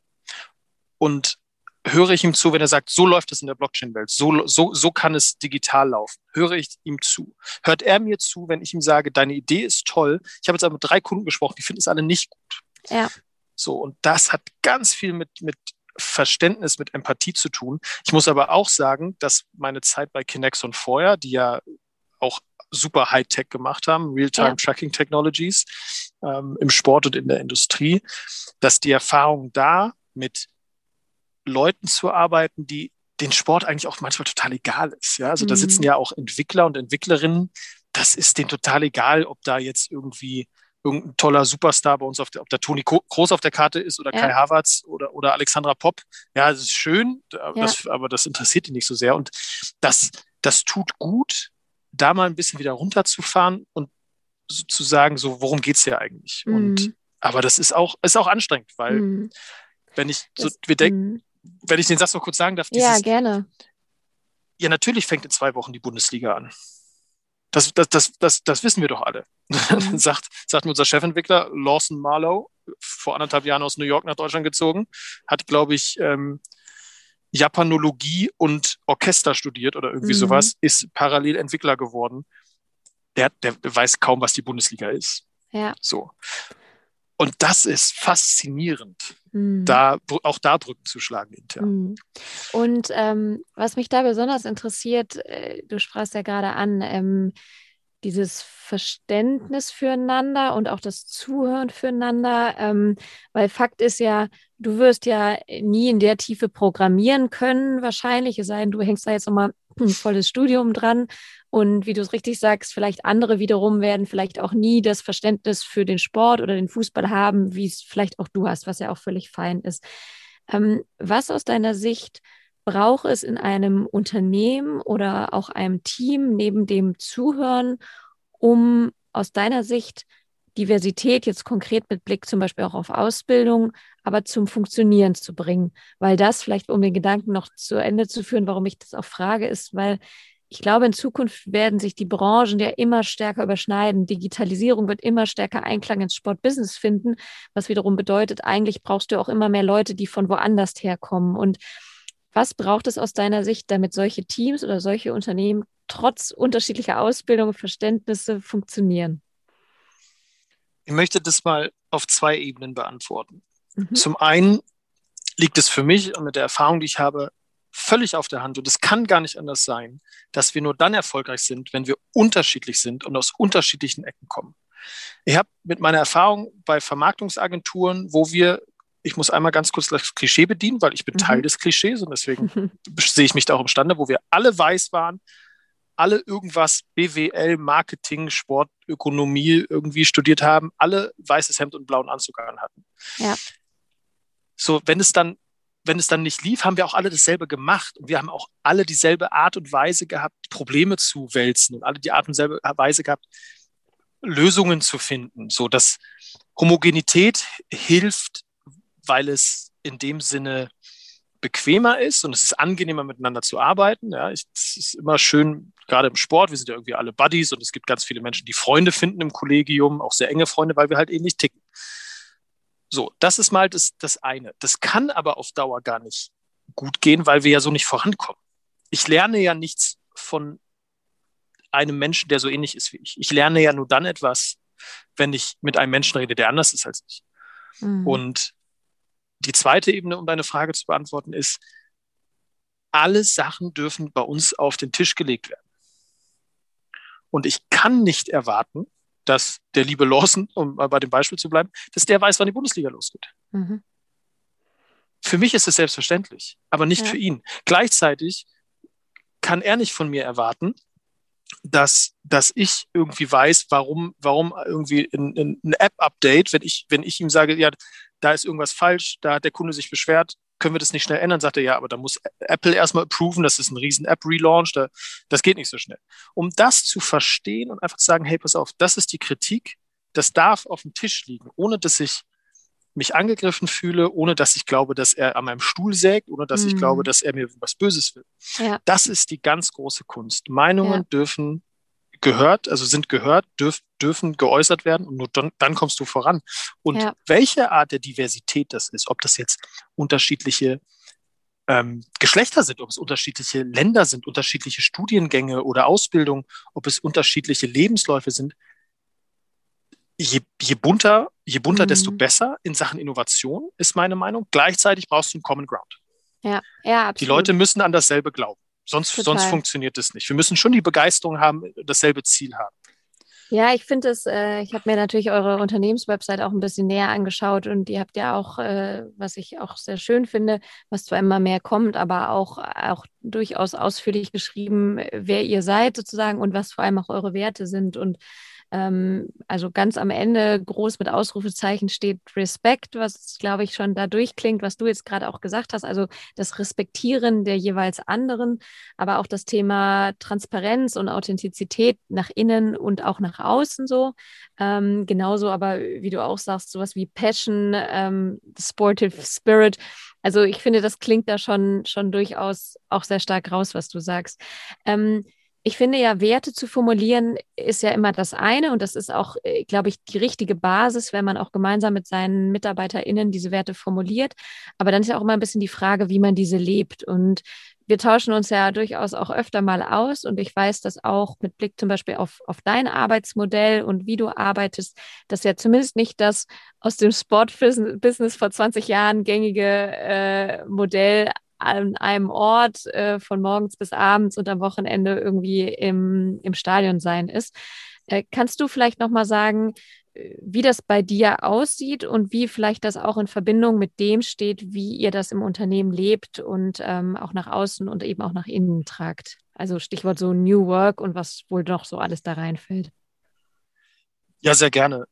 Und höre ich ihm zu, wenn er sagt, so läuft es in der Blockchain-Welt, so, so, so kann es digital laufen, höre ich ihm zu. Hört er mir zu, wenn ich ihm sage, deine Idee ist toll. Ich habe jetzt aber mit drei Kunden gesprochen, die finden es alle nicht gut. Ja. So, und das hat ganz viel mit, mit Verständnis, mit Empathie zu tun. Ich muss aber auch sagen, dass meine Zeit bei Kinex und vorher, die ja auch super High-Tech gemacht haben, Real-Time-Tracking-Technologies ähm, im Sport und in der Industrie, dass die Erfahrung da mit Leuten zu arbeiten, die den Sport eigentlich auch manchmal total egal ist. Ja, also mhm. da sitzen ja auch Entwickler und Entwicklerinnen. Das ist denen total egal, ob da jetzt irgendwie irgendein toller Superstar bei uns, auf der, ob der Toni Groß auf der Karte ist oder ja. Kai Havertz oder, oder Alexandra Popp. Ja, das ist schön, das, ja. aber das interessiert die nicht so sehr. Und das, das tut gut, da mal ein bisschen wieder runterzufahren und zu sagen, so, worum geht es hier eigentlich? Mhm. Und, aber das ist auch, ist auch anstrengend, weil mhm. wenn ich so, das, wir denken, mhm. wenn ich den Satz noch kurz sagen darf, dieses, ja, gerne. Ja, natürlich fängt in zwei Wochen die Bundesliga an. Das, das, das, das, das wissen wir doch alle. Mhm. sagt, sagt unser Chefentwickler Lawson Marlowe, vor anderthalb Jahren aus New York nach Deutschland gezogen, hat, glaube ich, ähm, Japanologie und Orchester studiert oder irgendwie mhm. sowas, ist parallel Entwickler geworden. Der, der weiß kaum, was die Bundesliga ist. Ja. So. Und das ist faszinierend, mhm. da auch da Brücken zu schlagen intern. Mhm. Und ähm, was mich da besonders interessiert, äh, du sprachst ja gerade an, ähm, dieses Verständnis füreinander und auch das Zuhören füreinander, ähm, weil Fakt ist ja, du wirst ja nie in der Tiefe programmieren können, wahrscheinlich, es sei denn, du hängst da jetzt nochmal ein volles Studium dran und wie du es richtig sagst, vielleicht andere wiederum werden vielleicht auch nie das Verständnis für den Sport oder den Fußball haben, wie es vielleicht auch du hast, was ja auch völlig fein ist. Ähm, was aus deiner Sicht braucht es in einem Unternehmen oder auch einem Team neben dem Zuhören, um aus deiner Sicht Diversität jetzt konkret mit Blick zum Beispiel auch auf Ausbildung, aber zum Funktionieren zu bringen. Weil das vielleicht, um den Gedanken noch zu Ende zu führen, warum ich das auch frage, ist, weil ich glaube, in Zukunft werden sich die Branchen ja immer stärker überschneiden. Digitalisierung wird immer stärker Einklang ins Sportbusiness finden, was wiederum bedeutet, eigentlich brauchst du auch immer mehr Leute, die von woanders herkommen. Und was braucht es aus deiner Sicht, damit solche Teams oder solche Unternehmen trotz unterschiedlicher Ausbildung und Verständnisse funktionieren? Ich möchte das mal auf zwei Ebenen beantworten. Mhm. Zum einen liegt es für mich und mit der Erfahrung, die ich habe, völlig auf der Hand und es kann gar nicht anders sein, dass wir nur dann erfolgreich sind, wenn wir unterschiedlich sind und aus unterschiedlichen Ecken kommen. Ich habe mit meiner Erfahrung bei Vermarktungsagenturen, wo wir, ich muss einmal ganz kurz das Klischee bedienen, weil ich bin mhm. Teil des Klischees und deswegen sehe ich mich da auch imstande, wo wir alle weiß waren, alle irgendwas BWL, Marketing, Sport, Ökonomie irgendwie studiert haben, alle weißes Hemd und blauen Anzug an hatten. Ja. So, wenn es dann wenn es dann nicht lief, haben wir auch alle dasselbe gemacht und wir haben auch alle dieselbe Art und Weise gehabt, Probleme zu wälzen und alle die Art und Weise gehabt, Lösungen zu finden, so dass Homogenität hilft, weil es in dem Sinne bequemer ist und es ist angenehmer miteinander zu arbeiten. Ja, es ist immer schön, gerade im Sport, wir sind ja irgendwie alle Buddies und es gibt ganz viele Menschen, die Freunde finden im Kollegium, auch sehr enge Freunde, weil wir halt ähnlich ticken. So, das ist mal das, das eine. Das kann aber auf Dauer gar nicht gut gehen, weil wir ja so nicht vorankommen. Ich lerne ja nichts von einem Menschen, der so ähnlich ist wie ich. Ich lerne ja nur dann etwas, wenn ich mit einem Menschen rede, der anders ist als ich. Mhm. Und die zweite Ebene, um deine Frage zu beantworten, ist, alle Sachen dürfen bei uns auf den Tisch gelegt werden. Und ich kann nicht erwarten, dass der liebe Lawson, um bei dem Beispiel zu bleiben, dass der weiß, wann die Bundesliga losgeht. Mhm. Für mich ist es selbstverständlich, aber nicht ja. für ihn. Gleichzeitig kann er nicht von mir erwarten, dass, dass ich irgendwie weiß, warum, warum irgendwie ein, ein App-Update, wenn ich, wenn ich ihm sage, ja, da ist irgendwas falsch, da hat der Kunde sich beschwert, können wir das nicht schnell ändern? Sagt er, ja, aber da muss Apple erstmal approven, das ist ein riesen App-Relaunch, da, das geht nicht so schnell. Um das zu verstehen und einfach zu sagen, hey, pass auf, das ist die Kritik, das darf auf dem Tisch liegen, ohne dass ich mich angegriffen fühle, ohne dass ich glaube, dass er an meinem Stuhl sägt, ohne dass mhm. ich glaube, dass er mir was Böses will. Ja. Das ist die ganz große Kunst. Meinungen ja. dürfen gehört, also sind gehört, dürf, dürfen geäußert werden und nur dann, dann kommst du voran. Und ja. welche Art der Diversität das ist, ob das jetzt unterschiedliche ähm, Geschlechter sind, ob es unterschiedliche Länder sind, unterschiedliche Studiengänge oder Ausbildung, ob es unterschiedliche Lebensläufe sind, je, je bunter, je bunter, mhm. desto besser in Sachen Innovation, ist meine Meinung. Gleichzeitig brauchst du einen Common Ground. Ja, ja, absolut. Die Leute müssen an dasselbe glauben. Sonst, sonst funktioniert es nicht. Wir müssen schon die Begeisterung haben, dasselbe Ziel haben. Ja, ich finde es, äh, ich habe mir natürlich eure Unternehmenswebsite auch ein bisschen näher angeschaut und ihr habt ja auch, äh, was ich auch sehr schön finde, was zwar immer mehr kommt, aber auch, auch durchaus ausführlich geschrieben, wer ihr seid sozusagen und was vor allem auch eure Werte sind. Und ähm, also ganz am Ende groß mit Ausrufezeichen steht Respekt, was glaube ich schon da durchklingt, was du jetzt gerade auch gesagt hast. Also das Respektieren der jeweils anderen, aber auch das Thema Transparenz und Authentizität nach innen und auch nach außen so. Ähm, genauso aber, wie du auch sagst, sowas wie Passion, ähm, Sportive Spirit. Also ich finde, das klingt da schon, schon durchaus auch sehr stark raus, was du sagst. Ähm, ich finde ja, Werte zu formulieren ist ja immer das eine und das ist auch, äh, glaube ich, die richtige Basis, wenn man auch gemeinsam mit seinen MitarbeiterInnen diese Werte formuliert. Aber dann ist ja auch immer ein bisschen die Frage, wie man diese lebt. Und wir tauschen uns ja durchaus auch öfter mal aus und ich weiß, dass auch mit Blick zum Beispiel auf, auf dein Arbeitsmodell und wie du arbeitest, dass ja zumindest nicht das aus dem Sportbusiness vor 20 Jahren gängige äh, Modell an einem Ort äh, von morgens bis abends und am Wochenende irgendwie im, im Stadion sein ist. Äh, kannst du vielleicht nochmal sagen, äh, wie das bei dir aussieht und wie vielleicht das auch in Verbindung mit dem steht, wie ihr das im Unternehmen lebt und ähm, auch nach außen und eben auch nach innen tragt? Also Stichwort so New Work und was wohl noch so alles da reinfällt. Ja, sehr gerne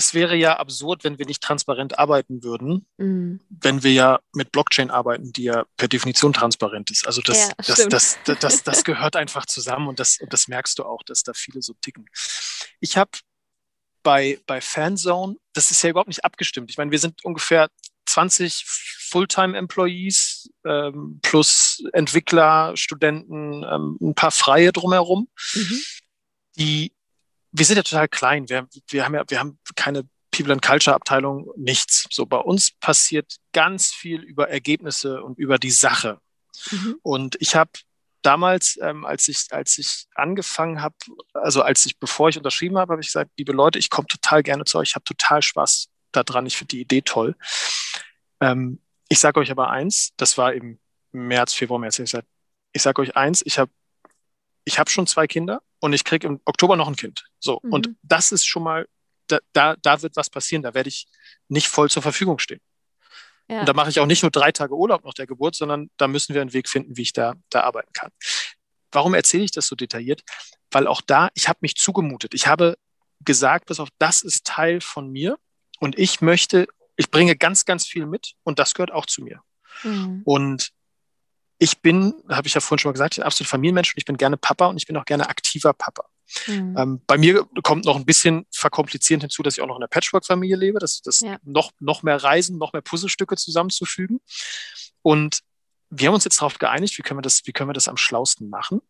es wäre ja absurd, wenn wir nicht transparent arbeiten würden, mhm. wenn wir ja mit Blockchain arbeiten, die ja per Definition transparent ist. Also das, ja, das, das, das, das, das, gehört einfach zusammen und das, und das merkst du auch, dass da viele so ticken. Ich habe bei, bei Fanzone, das ist ja überhaupt nicht abgestimmt. Ich meine, wir sind ungefähr 20 Fulltime-Employees ähm, plus Entwickler, Studenten, ähm, ein paar Freie drumherum, mhm. die wir sind ja total klein. Wir, wir haben ja, wir haben keine People and Culture Abteilung, nichts. So bei uns passiert ganz viel über Ergebnisse und über die Sache. Mhm. Und ich habe damals, ähm, als ich als ich angefangen habe, also als ich bevor ich unterschrieben habe, habe ich gesagt, liebe Leute, ich komme total gerne zu euch, ich habe total Spaß daran, ich finde die Idee toll. Ähm, ich sage euch aber eins, das war im März, Februar, März. Ich sage ich sag euch eins, ich habe ich hab schon zwei Kinder und ich kriege im Oktober noch ein Kind. So, mhm. und das ist schon mal, da, da, da wird was passieren, da werde ich nicht voll zur Verfügung stehen. Ja. Und da mache ich auch nicht nur drei Tage Urlaub nach der Geburt, sondern da müssen wir einen Weg finden, wie ich da, da arbeiten kann. Warum erzähle ich das so detailliert? Weil auch da, ich habe mich zugemutet. Ich habe gesagt, pass auf, das ist Teil von mir und ich möchte, ich bringe ganz, ganz viel mit und das gehört auch zu mir. Mhm. Und ich bin, habe ich ja vorhin schon mal gesagt, ich bin absolut Familienmensch und ich bin gerne Papa und ich bin auch gerne aktiver Papa. Mhm. Ähm, bei mir kommt noch ein bisschen verkomplizierend hinzu, dass ich auch noch in einer Patchwork-Familie lebe, das, das ja. noch, noch mehr Reisen, noch mehr Puzzlestücke zusammenzufügen. Und wir haben uns jetzt darauf geeinigt, wie können wir das, wie können wir das am schlausten machen.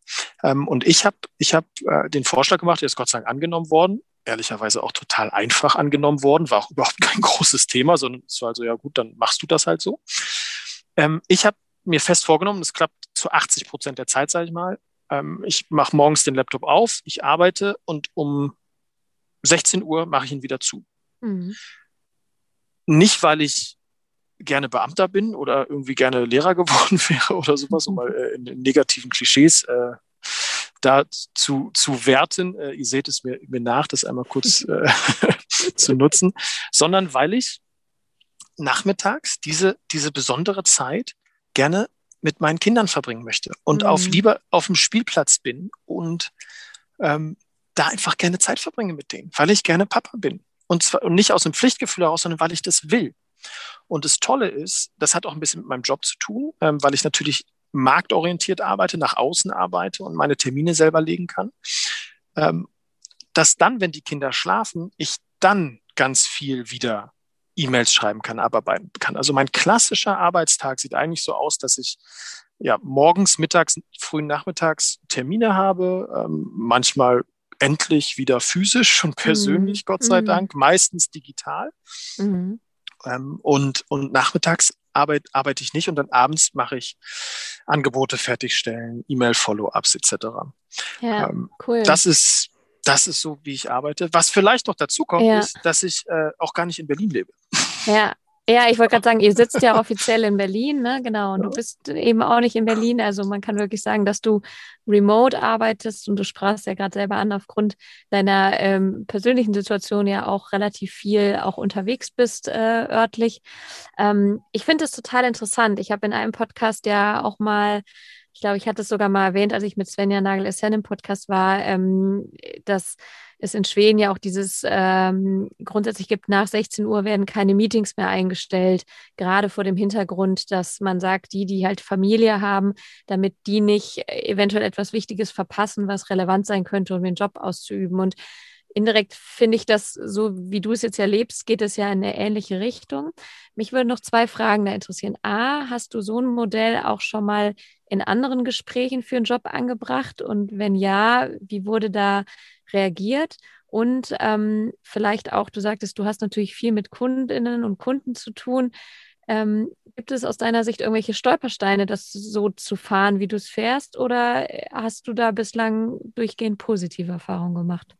Ähm, und ich habe ich hab, äh, den Vorschlag gemacht, der ist Gott sei Dank angenommen worden, ehrlicherweise auch total einfach angenommen worden, war auch überhaupt kein großes Thema, sondern es war also, ja gut, dann machst du das halt so. Ähm, ich habe mir fest vorgenommen, das klappt zu 80 Prozent der Zeit, sage ich mal. Ähm, ich mache morgens den Laptop auf, ich arbeite und um 16 Uhr mache ich ihn wieder zu. Mhm. Nicht, weil ich gerne Beamter bin oder irgendwie gerne Lehrer geworden wäre oder sowas, um mal äh, in, in, negativen Klischees äh, da zu, zu werten. Äh, ihr seht es mir, mir nach, das einmal kurz äh, zu nutzen, sondern weil ich nachmittags diese, diese besondere Zeit gerne mit meinen Kindern verbringen möchte und mhm. auf lieber auf dem Spielplatz bin und ähm, da einfach gerne Zeit verbringe mit denen, weil ich gerne Papa bin. Und zwar und nicht aus dem Pflichtgefühl heraus, sondern weil ich das will. Und das Tolle ist, das hat auch ein bisschen mit meinem Job zu tun, ähm, weil ich natürlich marktorientiert arbeite, nach außen arbeite und meine Termine selber legen kann. Ähm, dass dann, wenn die Kinder schlafen, ich dann ganz viel wieder E-Mails schreiben kann, abarbeiten kann. Also mein klassischer Arbeitstag sieht eigentlich so aus, dass ich ja morgens, mittags, frühen Nachmittags Termine habe, ähm, manchmal endlich wieder physisch und persönlich, mhm. Gott sei mhm. Dank, meistens digital. Mhm. Ähm, und, und nachmittags arbeite, arbeite ich nicht und dann abends mache ich Angebote fertigstellen, E-Mail-Follow-ups etc. Ja, ähm, cool. Das ist, das ist so, wie ich arbeite. Was vielleicht noch dazu kommt, ja. ist, dass ich äh, auch gar nicht in Berlin lebe. Ja, ja, ich wollte gerade sagen, ihr sitzt ja offiziell in Berlin, ne? Genau. Und du bist eben auch nicht in Berlin. Also man kann wirklich sagen, dass du remote arbeitest und du sprachst ja gerade selber an, aufgrund deiner ähm, persönlichen Situation ja auch relativ viel auch unterwegs bist äh, örtlich. Ähm, ich finde es total interessant. Ich habe in einem Podcast ja auch mal ich glaube, ich hatte es sogar mal erwähnt, als ich mit Svenja Nagel-Essen im Podcast war, ähm, dass es in Schweden ja auch dieses ähm, grundsätzlich gibt, nach 16 Uhr werden keine Meetings mehr eingestellt, gerade vor dem Hintergrund, dass man sagt, die, die halt Familie haben, damit die nicht eventuell etwas Wichtiges verpassen, was relevant sein könnte, um den Job auszuüben. Und indirekt finde ich das, so wie du es jetzt erlebst, geht es ja in eine ähnliche Richtung. Mich würden noch zwei Fragen da interessieren. A, hast du so ein Modell auch schon mal in anderen Gesprächen für einen Job angebracht? Und wenn ja, wie wurde da reagiert? Und ähm, vielleicht auch, du sagtest, du hast natürlich viel mit Kundinnen und Kunden zu tun. Ähm, gibt es aus deiner Sicht irgendwelche Stolpersteine, das so zu fahren, wie du es fährst? Oder hast du da bislang durchgehend positive Erfahrungen gemacht?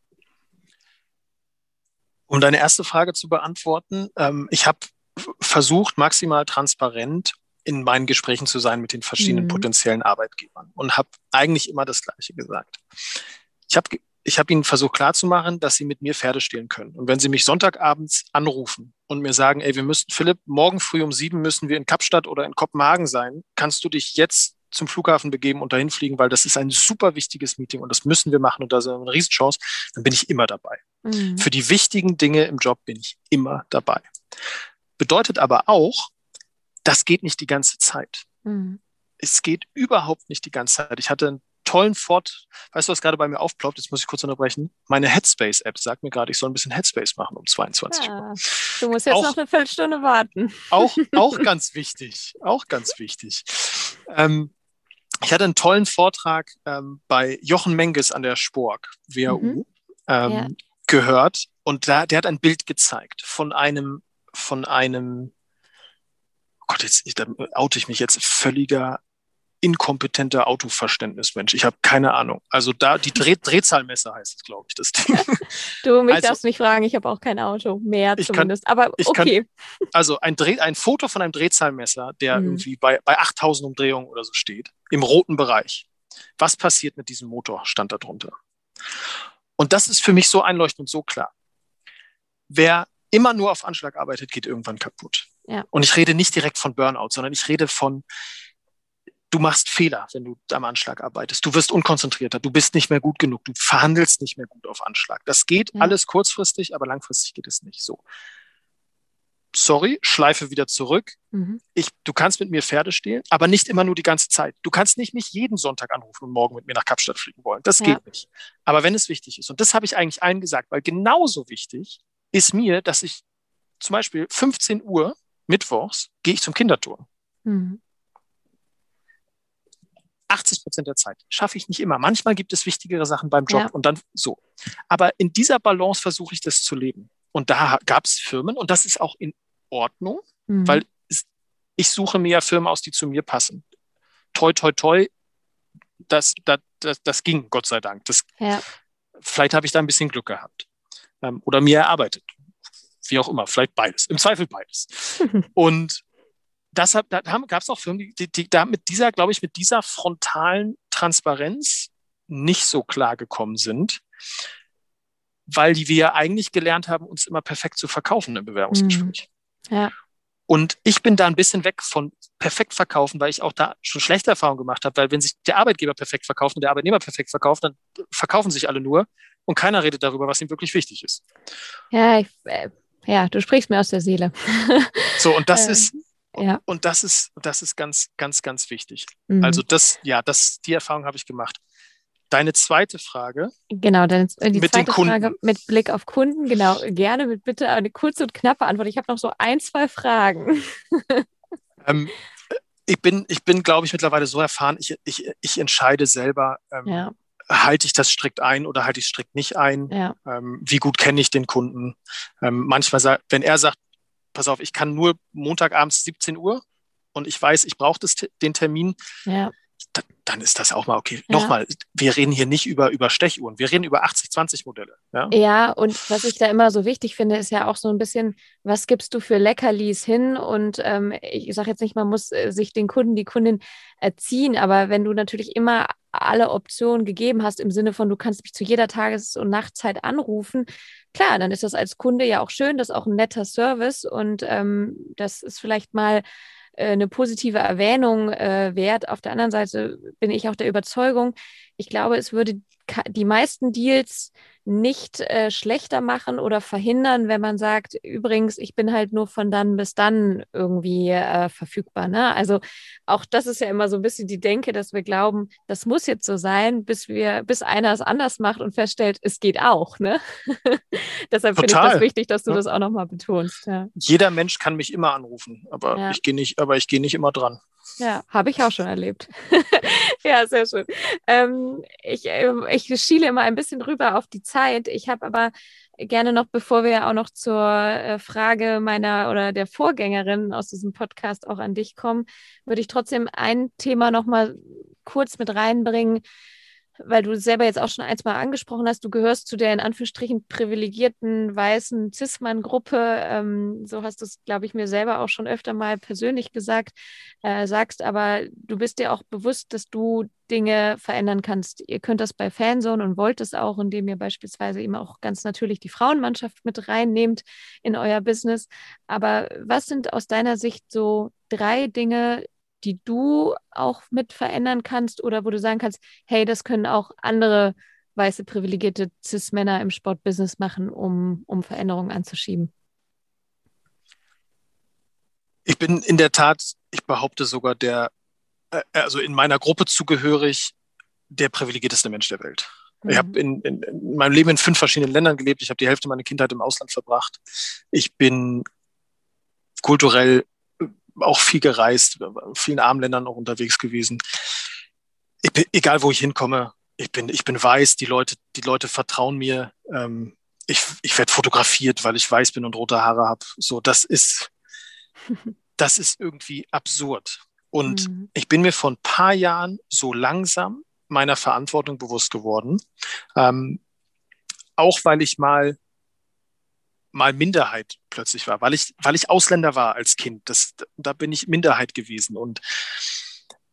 Um deine erste Frage zu beantworten, ähm, ich habe versucht, maximal transparent in meinen Gesprächen zu sein mit den verschiedenen mhm. potenziellen Arbeitgebern und habe eigentlich immer das Gleiche gesagt. Ich habe ich hab ihnen versucht klarzumachen, dass sie mit mir Pferde stehlen können. Und wenn sie mich Sonntagabends anrufen und mir sagen, ey, wir müssen, Philipp, morgen früh um sieben müssen wir in Kapstadt oder in Kopenhagen sein, kannst du dich jetzt zum Flughafen begeben und dahin fliegen, weil das ist ein super wichtiges Meeting und das müssen wir machen und da ist eine Riesenchance, dann bin ich immer dabei. Mhm. Für die wichtigen Dinge im Job bin ich immer dabei. Bedeutet aber auch, das geht nicht die ganze Zeit. Mhm. Es geht überhaupt nicht die ganze Zeit. Ich hatte einen tollen Fort, weißt du, was gerade bei mir aufploppt? Jetzt muss ich kurz unterbrechen. Meine Headspace-App sagt mir gerade, ich soll ein bisschen Headspace machen um 22 ja, Uhr. Du musst jetzt auch, noch eine Viertelstunde warten. Auch, auch ganz wichtig. Auch ganz wichtig. Ähm, ich hatte einen tollen Vortrag ähm, bei Jochen Menges an der Spork, WAU, mhm. ähm, ja. gehört. Und da, der hat ein Bild gezeigt von einem, von einem, Gott, jetzt da oute ich mich jetzt, völliger inkompetenter Autoverständnismensch. Ich habe keine Ahnung. Also da die Dreh Drehzahlmesser heißt es, glaube ich, das Ding. du mich also, darfst mich fragen, ich habe auch kein Auto mehr zumindest. Kann, Aber okay. Kann, also ein, Dreh, ein Foto von einem Drehzahlmesser, der mhm. irgendwie bei, bei 8000 Umdrehungen oder so steht, im roten Bereich. Was passiert mit diesem Motor, stand da drunter. Und das ist für mich so einleuchtend und so klar. Wer immer nur auf Anschlag arbeitet, geht irgendwann kaputt. Ja. Und ich rede nicht direkt von Burnout, sondern ich rede von, du machst Fehler, wenn du am Anschlag arbeitest. Du wirst unkonzentrierter, du bist nicht mehr gut genug, du verhandelst nicht mehr gut auf Anschlag. Das geht ja. alles kurzfristig, aber langfristig geht es nicht so. Sorry, Schleife wieder zurück. Mhm. Ich, du kannst mit mir Pferde stehlen, aber nicht immer nur die ganze Zeit. Du kannst nicht mich jeden Sonntag anrufen und morgen mit mir nach Kapstadt fliegen wollen. Das ja. geht nicht. Aber wenn es wichtig ist, und das habe ich eigentlich allen gesagt, weil genauso wichtig ist mir, dass ich zum Beispiel 15 Uhr mittwochs gehe ich zum Kinderturnen. Mhm. 80 Prozent der Zeit schaffe ich nicht immer. Manchmal gibt es wichtigere Sachen beim Job ja. und dann so. Aber in dieser Balance versuche ich das zu leben. Und da gab es Firmen und das ist auch in Ordnung, mhm. weil es, ich suche mir ja Firmen aus, die zu mir passen. Toi, toi, toi, das, das, das, das ging, Gott sei Dank. Das, ja. Vielleicht habe ich da ein bisschen Glück gehabt ähm, oder mir erarbeitet. Wie auch immer, vielleicht beides. Im Zweifel beides. und deshalb, da gab es auch Firmen, die, die, da mit dieser, glaube ich, mit dieser frontalen Transparenz nicht so klar gekommen sind, weil die wir eigentlich gelernt haben, uns immer perfekt zu verkaufen im Bewerbungsgespräch. Mhm. Ja. Und ich bin da ein bisschen weg von perfekt verkaufen, weil ich auch da schon schlechte Erfahrungen gemacht habe, weil wenn sich der Arbeitgeber perfekt verkauft und der Arbeitnehmer perfekt verkauft, dann verkaufen sich alle nur und keiner redet darüber, was ihm wirklich wichtig ist. Ja, ich, äh, ja, du sprichst mir aus der Seele. So, und das ähm, ist, ja. Und das ist, das ist ganz, ganz, ganz wichtig. Mhm. Also das, ja, das, die Erfahrung habe ich gemacht. Deine zweite Frage. Genau, deine, äh, die mit zweite Frage mit Blick auf Kunden. Genau, gerne mit bitte eine kurze und knappe Antwort. Ich habe noch so ein, zwei Fragen. ähm, ich bin, ich bin, glaube ich, mittlerweile so erfahren, ich, ich, ich entscheide selber, ähm, ja. Halte ich das strikt ein oder halte ich es strikt nicht ein? Ja. Ähm, wie gut kenne ich den Kunden? Ähm, manchmal, wenn er sagt, pass auf, ich kann nur Montagabends 17 Uhr und ich weiß, ich brauche den Termin, ja. dann ist das auch mal okay. Ja. Nochmal, wir reden hier nicht über, über Stechuhren, wir reden über 80-20-Modelle. Ja? ja, und was ich da immer so wichtig finde, ist ja auch so ein bisschen, was gibst du für Leckerlis hin? Und ähm, ich sage jetzt nicht, man muss äh, sich den Kunden, die Kundin erziehen, aber wenn du natürlich immer alle Optionen gegeben hast, im Sinne von, du kannst mich zu jeder Tages- und Nachtzeit anrufen, klar, dann ist das als Kunde ja auch schön, das ist auch ein netter Service und ähm, das ist vielleicht mal äh, eine positive Erwähnung äh, wert. Auf der anderen Seite bin ich auch der Überzeugung, ich glaube, es würde die meisten Deals nicht äh, schlechter machen oder verhindern, wenn man sagt, übrigens, ich bin halt nur von dann bis dann irgendwie äh, verfügbar. Ne? Also auch das ist ja immer so ein bisschen die Denke, dass wir glauben, das muss jetzt so sein, bis wir, bis einer es anders macht und feststellt, es geht auch. Ne? Deshalb finde ich das wichtig, dass du ja. das auch nochmal betonst. Ja. Jeder Mensch kann mich immer anrufen, aber ja. ich gehe nicht, aber ich gehe nicht immer dran. Ja, habe ich auch schon erlebt. ja, sehr schön. Ähm, ich, äh, ich schiele immer ein bisschen rüber auf die Zeit. Ich habe aber gerne noch, bevor wir auch noch zur äh, Frage meiner oder der Vorgängerin aus diesem Podcast auch an dich kommen, würde ich trotzdem ein Thema noch mal kurz mit reinbringen, weil du selber jetzt auch schon eins mal angesprochen hast, du gehörst zu der in Anführungsstrichen privilegierten weißen Cis-Mann-Gruppe. Ähm, so hast du es, glaube ich, mir selber auch schon öfter mal persönlich gesagt, äh, sagst, aber du bist dir auch bewusst, dass du Dinge verändern kannst. Ihr könnt das bei Fanzone und wollt es auch, indem ihr beispielsweise eben auch ganz natürlich die Frauenmannschaft mit reinnehmt in euer Business. Aber was sind aus deiner Sicht so drei Dinge, die du auch mit verändern kannst oder wo du sagen kannst, hey, das können auch andere weiße privilegierte Cis-Männer im Sportbusiness machen, um, um Veränderungen anzuschieben? Ich bin in der Tat, ich behaupte sogar, der, äh, also in meiner Gruppe zugehörig, der privilegierteste Mensch der Welt. Mhm. Ich habe in, in, in, meinem Leben in fünf verschiedenen Ländern gelebt. Ich habe die Hälfte meiner Kindheit im Ausland verbracht. Ich bin kulturell auch viel gereist, vielen armen Ländern auch unterwegs gewesen. Bin, egal wo ich hinkomme, ich bin, ich bin weiß, die Leute, die Leute vertrauen mir. Ähm, ich, ich werde fotografiert, weil ich weiß bin und rote Haare habe. So, das ist, das ist irgendwie absurd. Und mhm. ich bin mir vor ein paar Jahren so langsam meiner Verantwortung bewusst geworden. Ähm, auch weil ich mal mal Minderheit plötzlich war, weil ich, weil ich Ausländer war als Kind. Das, da bin ich Minderheit gewesen und,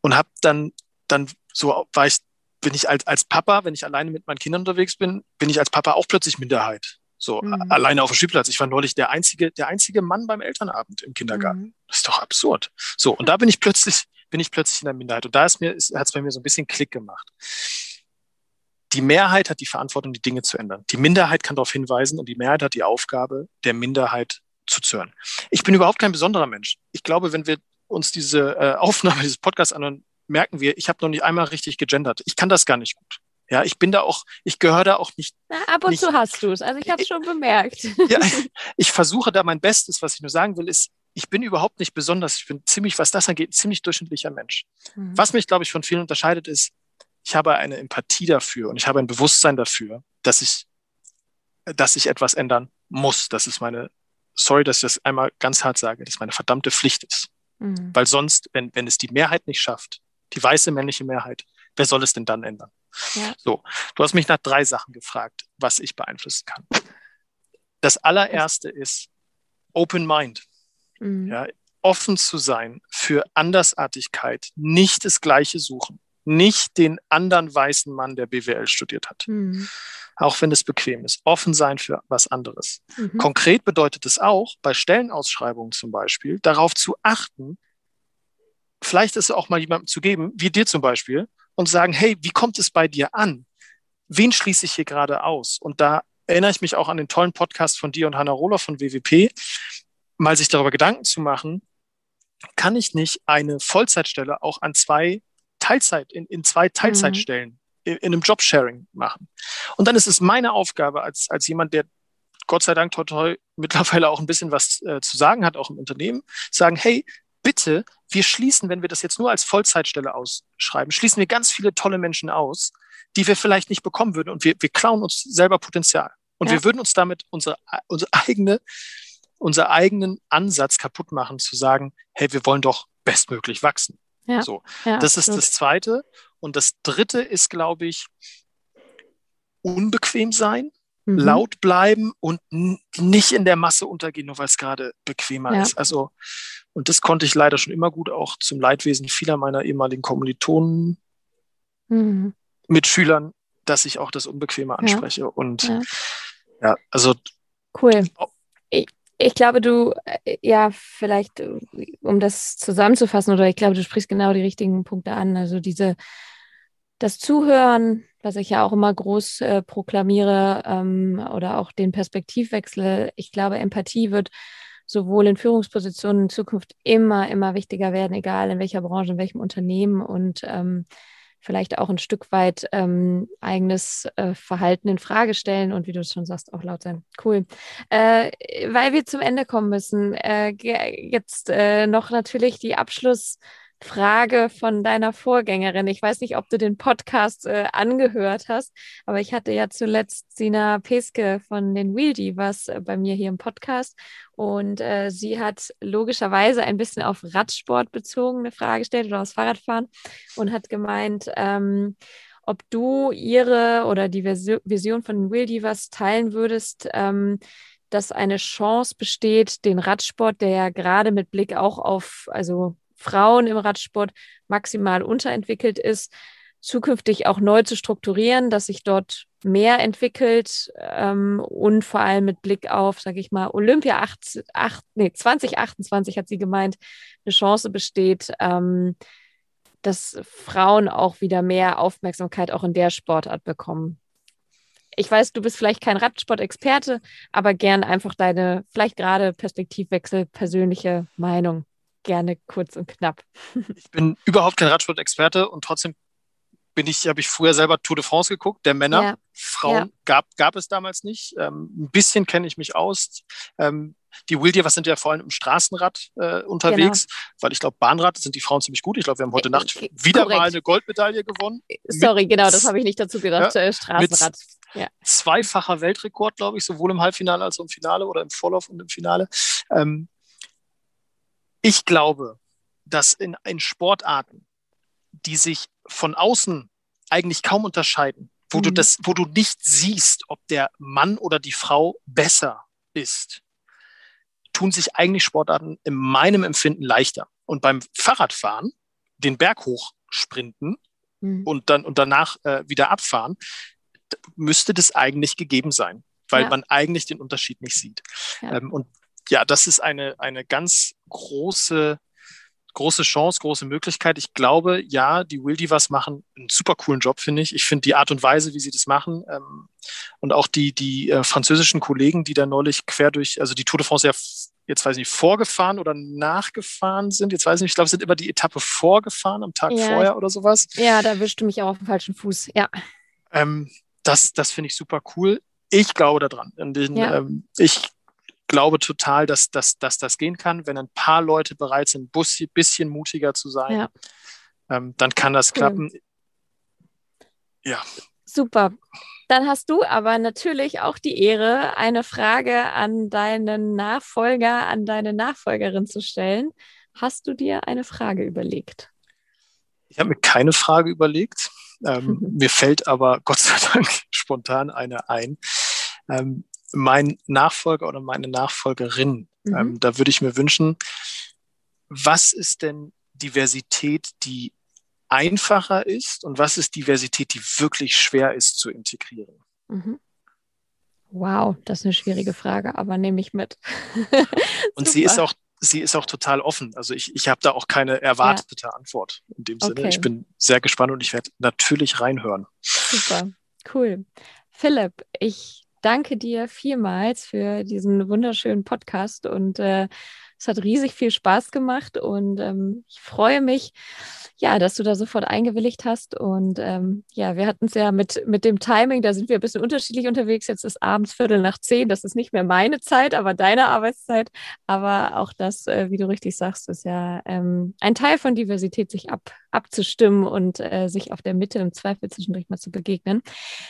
und habe dann, dann so war ich, bin ich als, als Papa, wenn ich alleine mit meinen Kindern unterwegs bin, bin ich als Papa auch plötzlich Minderheit. So, mhm. alleine auf dem Spielplatz. Ich war neulich der einzige, der einzige Mann beim Elternabend im Kindergarten. Mhm. Das ist doch absurd. So, und da bin ich plötzlich, bin ich plötzlich in der Minderheit. Und da ist mir, hat es bei mir so ein bisschen Klick gemacht. Die Mehrheit hat die Verantwortung, die Dinge zu ändern. Die Minderheit kann darauf hinweisen und die Mehrheit hat die Aufgabe, der Minderheit zu zören. Ich bin überhaupt kein besonderer Mensch. Ich glaube, wenn wir uns diese äh, Aufnahme dieses Podcasts anhören, merken wir, ich habe noch nicht einmal richtig gegendert. Ich kann das gar nicht gut. Ja, ich bin da auch, ich gehöre da auch nicht. Na, ab und nicht, zu hast du es, also ich habe es schon bemerkt. Ja, ich versuche da mein Bestes. Was ich nur sagen will, ist, ich bin überhaupt nicht besonders. Ich bin ziemlich, was das angeht, ziemlich durchschnittlicher Mensch. Mhm. Was mich, glaube ich, von vielen unterscheidet, ist, ich habe eine Empathie dafür und ich habe ein Bewusstsein dafür, dass ich, dass ich etwas ändern muss. Das ist meine, sorry, dass ich das einmal ganz hart sage, dass meine verdammte Pflicht ist. Mhm. Weil sonst, wenn, wenn es die Mehrheit nicht schafft, die weiße männliche Mehrheit, wer soll es denn dann ändern? Ja. So, du hast mich nach drei Sachen gefragt, was ich beeinflussen kann. Das allererste ist Open Mind. Mhm. Ja, offen zu sein für Andersartigkeit, nicht das Gleiche suchen, nicht den anderen weißen Mann, der BWL studiert hat. Mhm. Auch wenn es bequem ist. Offen sein für was anderes. Mhm. Konkret bedeutet es auch, bei Stellenausschreibungen zum Beispiel, darauf zu achten, vielleicht ist es auch mal jemandem zu geben, wie dir zum Beispiel, und sagen, hey, wie kommt es bei dir an? Wen schließe ich hier gerade aus? Und da erinnere ich mich auch an den tollen Podcast von dir und Hanna Rohler von WWP, mal sich darüber Gedanken zu machen, kann ich nicht eine Vollzeitstelle auch an zwei Teilzeit, in, in zwei Teilzeitstellen mhm. in, in, einem Jobsharing machen? Und dann ist es meine Aufgabe als, als jemand, der Gott sei Dank toi, toi, mittlerweile auch ein bisschen was äh, zu sagen hat, auch im Unternehmen, sagen, hey, bitte, wir schließen, wenn wir das jetzt nur als Vollzeitstelle ausschreiben, schließen wir ganz viele tolle Menschen aus, die wir vielleicht nicht bekommen würden. Und wir, wir klauen uns selber Potenzial. Und ja. wir würden uns damit unsere, unsere eigene, unser eigenen Ansatz kaputt machen, zu sagen, hey, wir wollen doch bestmöglich wachsen. Ja. So. Ja, das ist das Zweite. Und das Dritte ist, glaube ich, unbequem sein mhm. laut bleiben und nicht in der Masse untergehen, nur weil es gerade bequemer ja. ist. Also, und das konnte ich leider schon immer gut, auch zum Leidwesen vieler meiner ehemaligen Kommilitonen, mhm. Mitschülern, dass ich auch das Unbequeme anspreche. Und ja. ja, also. Cool. Ich, ich glaube, du, äh, ja, vielleicht, äh, um das zusammenzufassen, oder ich glaube, du sprichst genau die richtigen Punkte an. Also diese, das Zuhören, was ich ja auch immer groß äh, proklamiere, ähm, oder auch den Perspektivwechsel. Ich glaube, Empathie wird sowohl in Führungspositionen in Zukunft immer, immer wichtiger werden, egal in welcher Branche, in welchem Unternehmen und ähm, vielleicht auch ein Stück weit ähm, eigenes äh, Verhalten in Frage stellen und wie du schon sagst, auch laut sein. Cool. Äh, weil wir zum Ende kommen müssen, äh, jetzt äh, noch natürlich die Abschluss- Frage von deiner Vorgängerin. Ich weiß nicht, ob du den Podcast äh, angehört hast, aber ich hatte ja zuletzt Sina Peske von den Wheel Divas äh, bei mir hier im Podcast und äh, sie hat logischerweise ein bisschen auf Radsport bezogen eine Frage gestellt oder aufs Fahrradfahren und hat gemeint, ähm, ob du ihre oder die Vision von den Wheel Divas teilen würdest, ähm, dass eine Chance besteht, den Radsport, der ja gerade mit Blick auch auf, also Frauen im Radsport maximal unterentwickelt ist, zukünftig auch neu zu strukturieren, dass sich dort mehr entwickelt ähm, und vor allem mit Blick auf, sage ich mal, Olympia 8, 8, nee, 2028 hat sie gemeint, eine Chance besteht, ähm, dass Frauen auch wieder mehr Aufmerksamkeit auch in der Sportart bekommen. Ich weiß, du bist vielleicht kein Radsport-Experte, aber gern einfach deine, vielleicht gerade Perspektivwechsel, persönliche Meinung gerne kurz und knapp. Ich bin überhaupt kein Radsport-Experte und trotzdem bin ich, habe ich früher selber Tour de France geguckt, der Männer. Ja. Frauen ja. Gab, gab es damals nicht. Ähm, ein bisschen kenne ich mich aus. Ähm, die Wheeldeer, sind ja vor allem im Straßenrad äh, unterwegs, genau. weil ich glaube, Bahnrad sind die Frauen ziemlich gut. Ich glaube, wir haben heute Nacht äh, wieder Korrekt. mal eine Goldmedaille gewonnen. Sorry, genau, das habe ich nicht dazu gedacht. Ja, äh, Straßenrad. Ja. Zweifacher Weltrekord, glaube ich, sowohl im Halbfinale als auch im Finale oder im Vorlauf und im Finale. Ähm, ich glaube, dass in, in Sportarten, die sich von außen eigentlich kaum unterscheiden, wo mhm. du das, wo du nicht siehst, ob der Mann oder die Frau besser ist, tun sich eigentlich Sportarten in meinem Empfinden leichter. Und beim Fahrradfahren, den Berg hochsprinten mhm. und dann und danach äh, wieder abfahren, müsste das eigentlich gegeben sein, weil ja. man eigentlich den Unterschied nicht sieht. Ja. Ähm, und ja, das ist eine, eine ganz große große Chance, große Möglichkeit. Ich glaube, ja, die Will Divas machen einen super coolen Job, finde ich. Ich finde die Art und Weise, wie sie das machen ähm, und auch die, die äh, französischen Kollegen, die da neulich quer durch, also die Tour de France ja jetzt weiß ich nicht, vorgefahren oder nachgefahren sind. Jetzt weiß ich nicht, ich glaube, es sind immer die Etappe vorgefahren am Tag ja, vorher oder sowas. Ja, da wischst du mich auch auf dem falschen Fuß, ja. Ähm, das das finde ich super cool. Ich glaube daran. Den, ja. ähm, ich glaube total, dass, dass, dass das gehen kann. Wenn ein paar Leute bereit sind, ein bisschen mutiger zu sein, ja. ähm, dann kann das cool. klappen. Ja. Super. Dann hast du aber natürlich auch die Ehre, eine Frage an deinen Nachfolger, an deine Nachfolgerin zu stellen. Hast du dir eine Frage überlegt? Ich habe mir keine Frage überlegt. Ähm, mir fällt aber Gott sei Dank spontan eine ein. Ähm, mein Nachfolger oder meine Nachfolgerin, mhm. ähm, da würde ich mir wünschen, was ist denn Diversität, die einfacher ist und was ist Diversität, die wirklich schwer ist zu integrieren? Mhm. Wow, das ist eine schwierige Frage, aber nehme ich mit. und sie ist auch, sie ist auch total offen. Also ich, ich habe da auch keine erwartete ja. Antwort in dem Sinne. Okay. Ich bin sehr gespannt und ich werde natürlich reinhören. Super, cool. Philipp, ich danke dir vielmals für diesen wunderschönen Podcast und äh, es hat riesig viel Spaß gemacht und ähm, ich freue mich, ja, dass du da sofort eingewilligt hast. Und ähm, ja, wir hatten es ja mit, mit dem Timing, da sind wir ein bisschen unterschiedlich unterwegs. Jetzt ist abends Viertel nach zehn. Das ist nicht mehr meine Zeit, aber deine Arbeitszeit. Aber auch das, äh, wie du richtig sagst, ist ja ähm, ein Teil von Diversität, sich ab, abzustimmen und äh, sich auf der Mitte im Zweifel zwischendurch mal zu begegnen.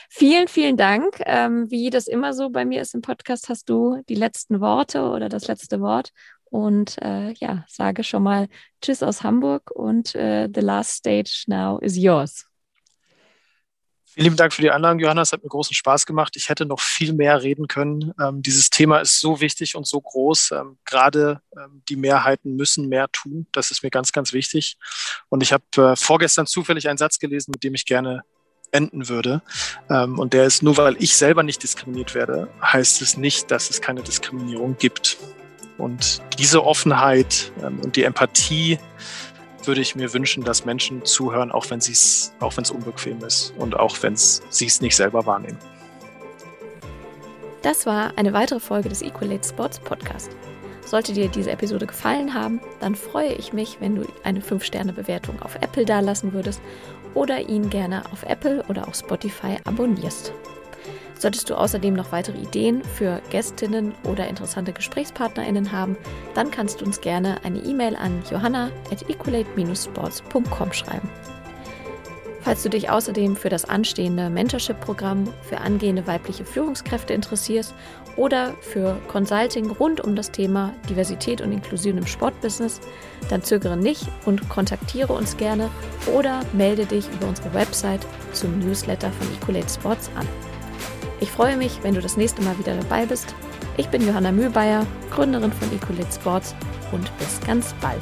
Vielen, vielen Dank. Ähm, wie das immer so bei mir ist im Podcast, hast du die letzten Worte oder das letzte Wort. Und äh, ja, sage schon mal Tschüss aus Hamburg und äh, the last stage now is yours. Vielen lieben Dank für die Anlagen, Johanna. Es hat mir großen Spaß gemacht. Ich hätte noch viel mehr reden können. Ähm, dieses Thema ist so wichtig und so groß. Ähm, gerade ähm, die Mehrheiten müssen mehr tun. Das ist mir ganz, ganz wichtig. Und ich habe äh, vorgestern zufällig einen Satz gelesen, mit dem ich gerne enden würde. Ähm, und der ist, nur weil ich selber nicht diskriminiert werde, heißt es nicht, dass es keine Diskriminierung gibt. Und diese Offenheit ähm, und die Empathie würde ich mir wünschen, dass Menschen zuhören, auch wenn es auch wenn es unbequem ist und auch wenn sie es nicht selber wahrnehmen. Das war eine weitere Folge des Equalate Sports Podcast. Sollte dir diese Episode gefallen haben, dann freue ich mich, wenn du eine 5-Sterne-Bewertung auf Apple dalassen würdest oder ihn gerne auf Apple oder auf Spotify abonnierst. Solltest du außerdem noch weitere Ideen für Gästinnen oder interessante GesprächspartnerInnen haben, dann kannst du uns gerne eine E-Mail an johanna.equalate-sports.com schreiben. Falls du dich außerdem für das anstehende Mentorship-Programm für angehende weibliche Führungskräfte interessierst oder für Consulting rund um das Thema Diversität und Inklusion im Sportbusiness, dann zögere nicht und kontaktiere uns gerne oder melde dich über unsere Website zum Newsletter von Equalate Sports an. Ich freue mich, wenn du das nächste Mal wieder dabei bist. Ich bin Johanna Mühlbayer, Gründerin von Ecolit Sports und bis ganz bald.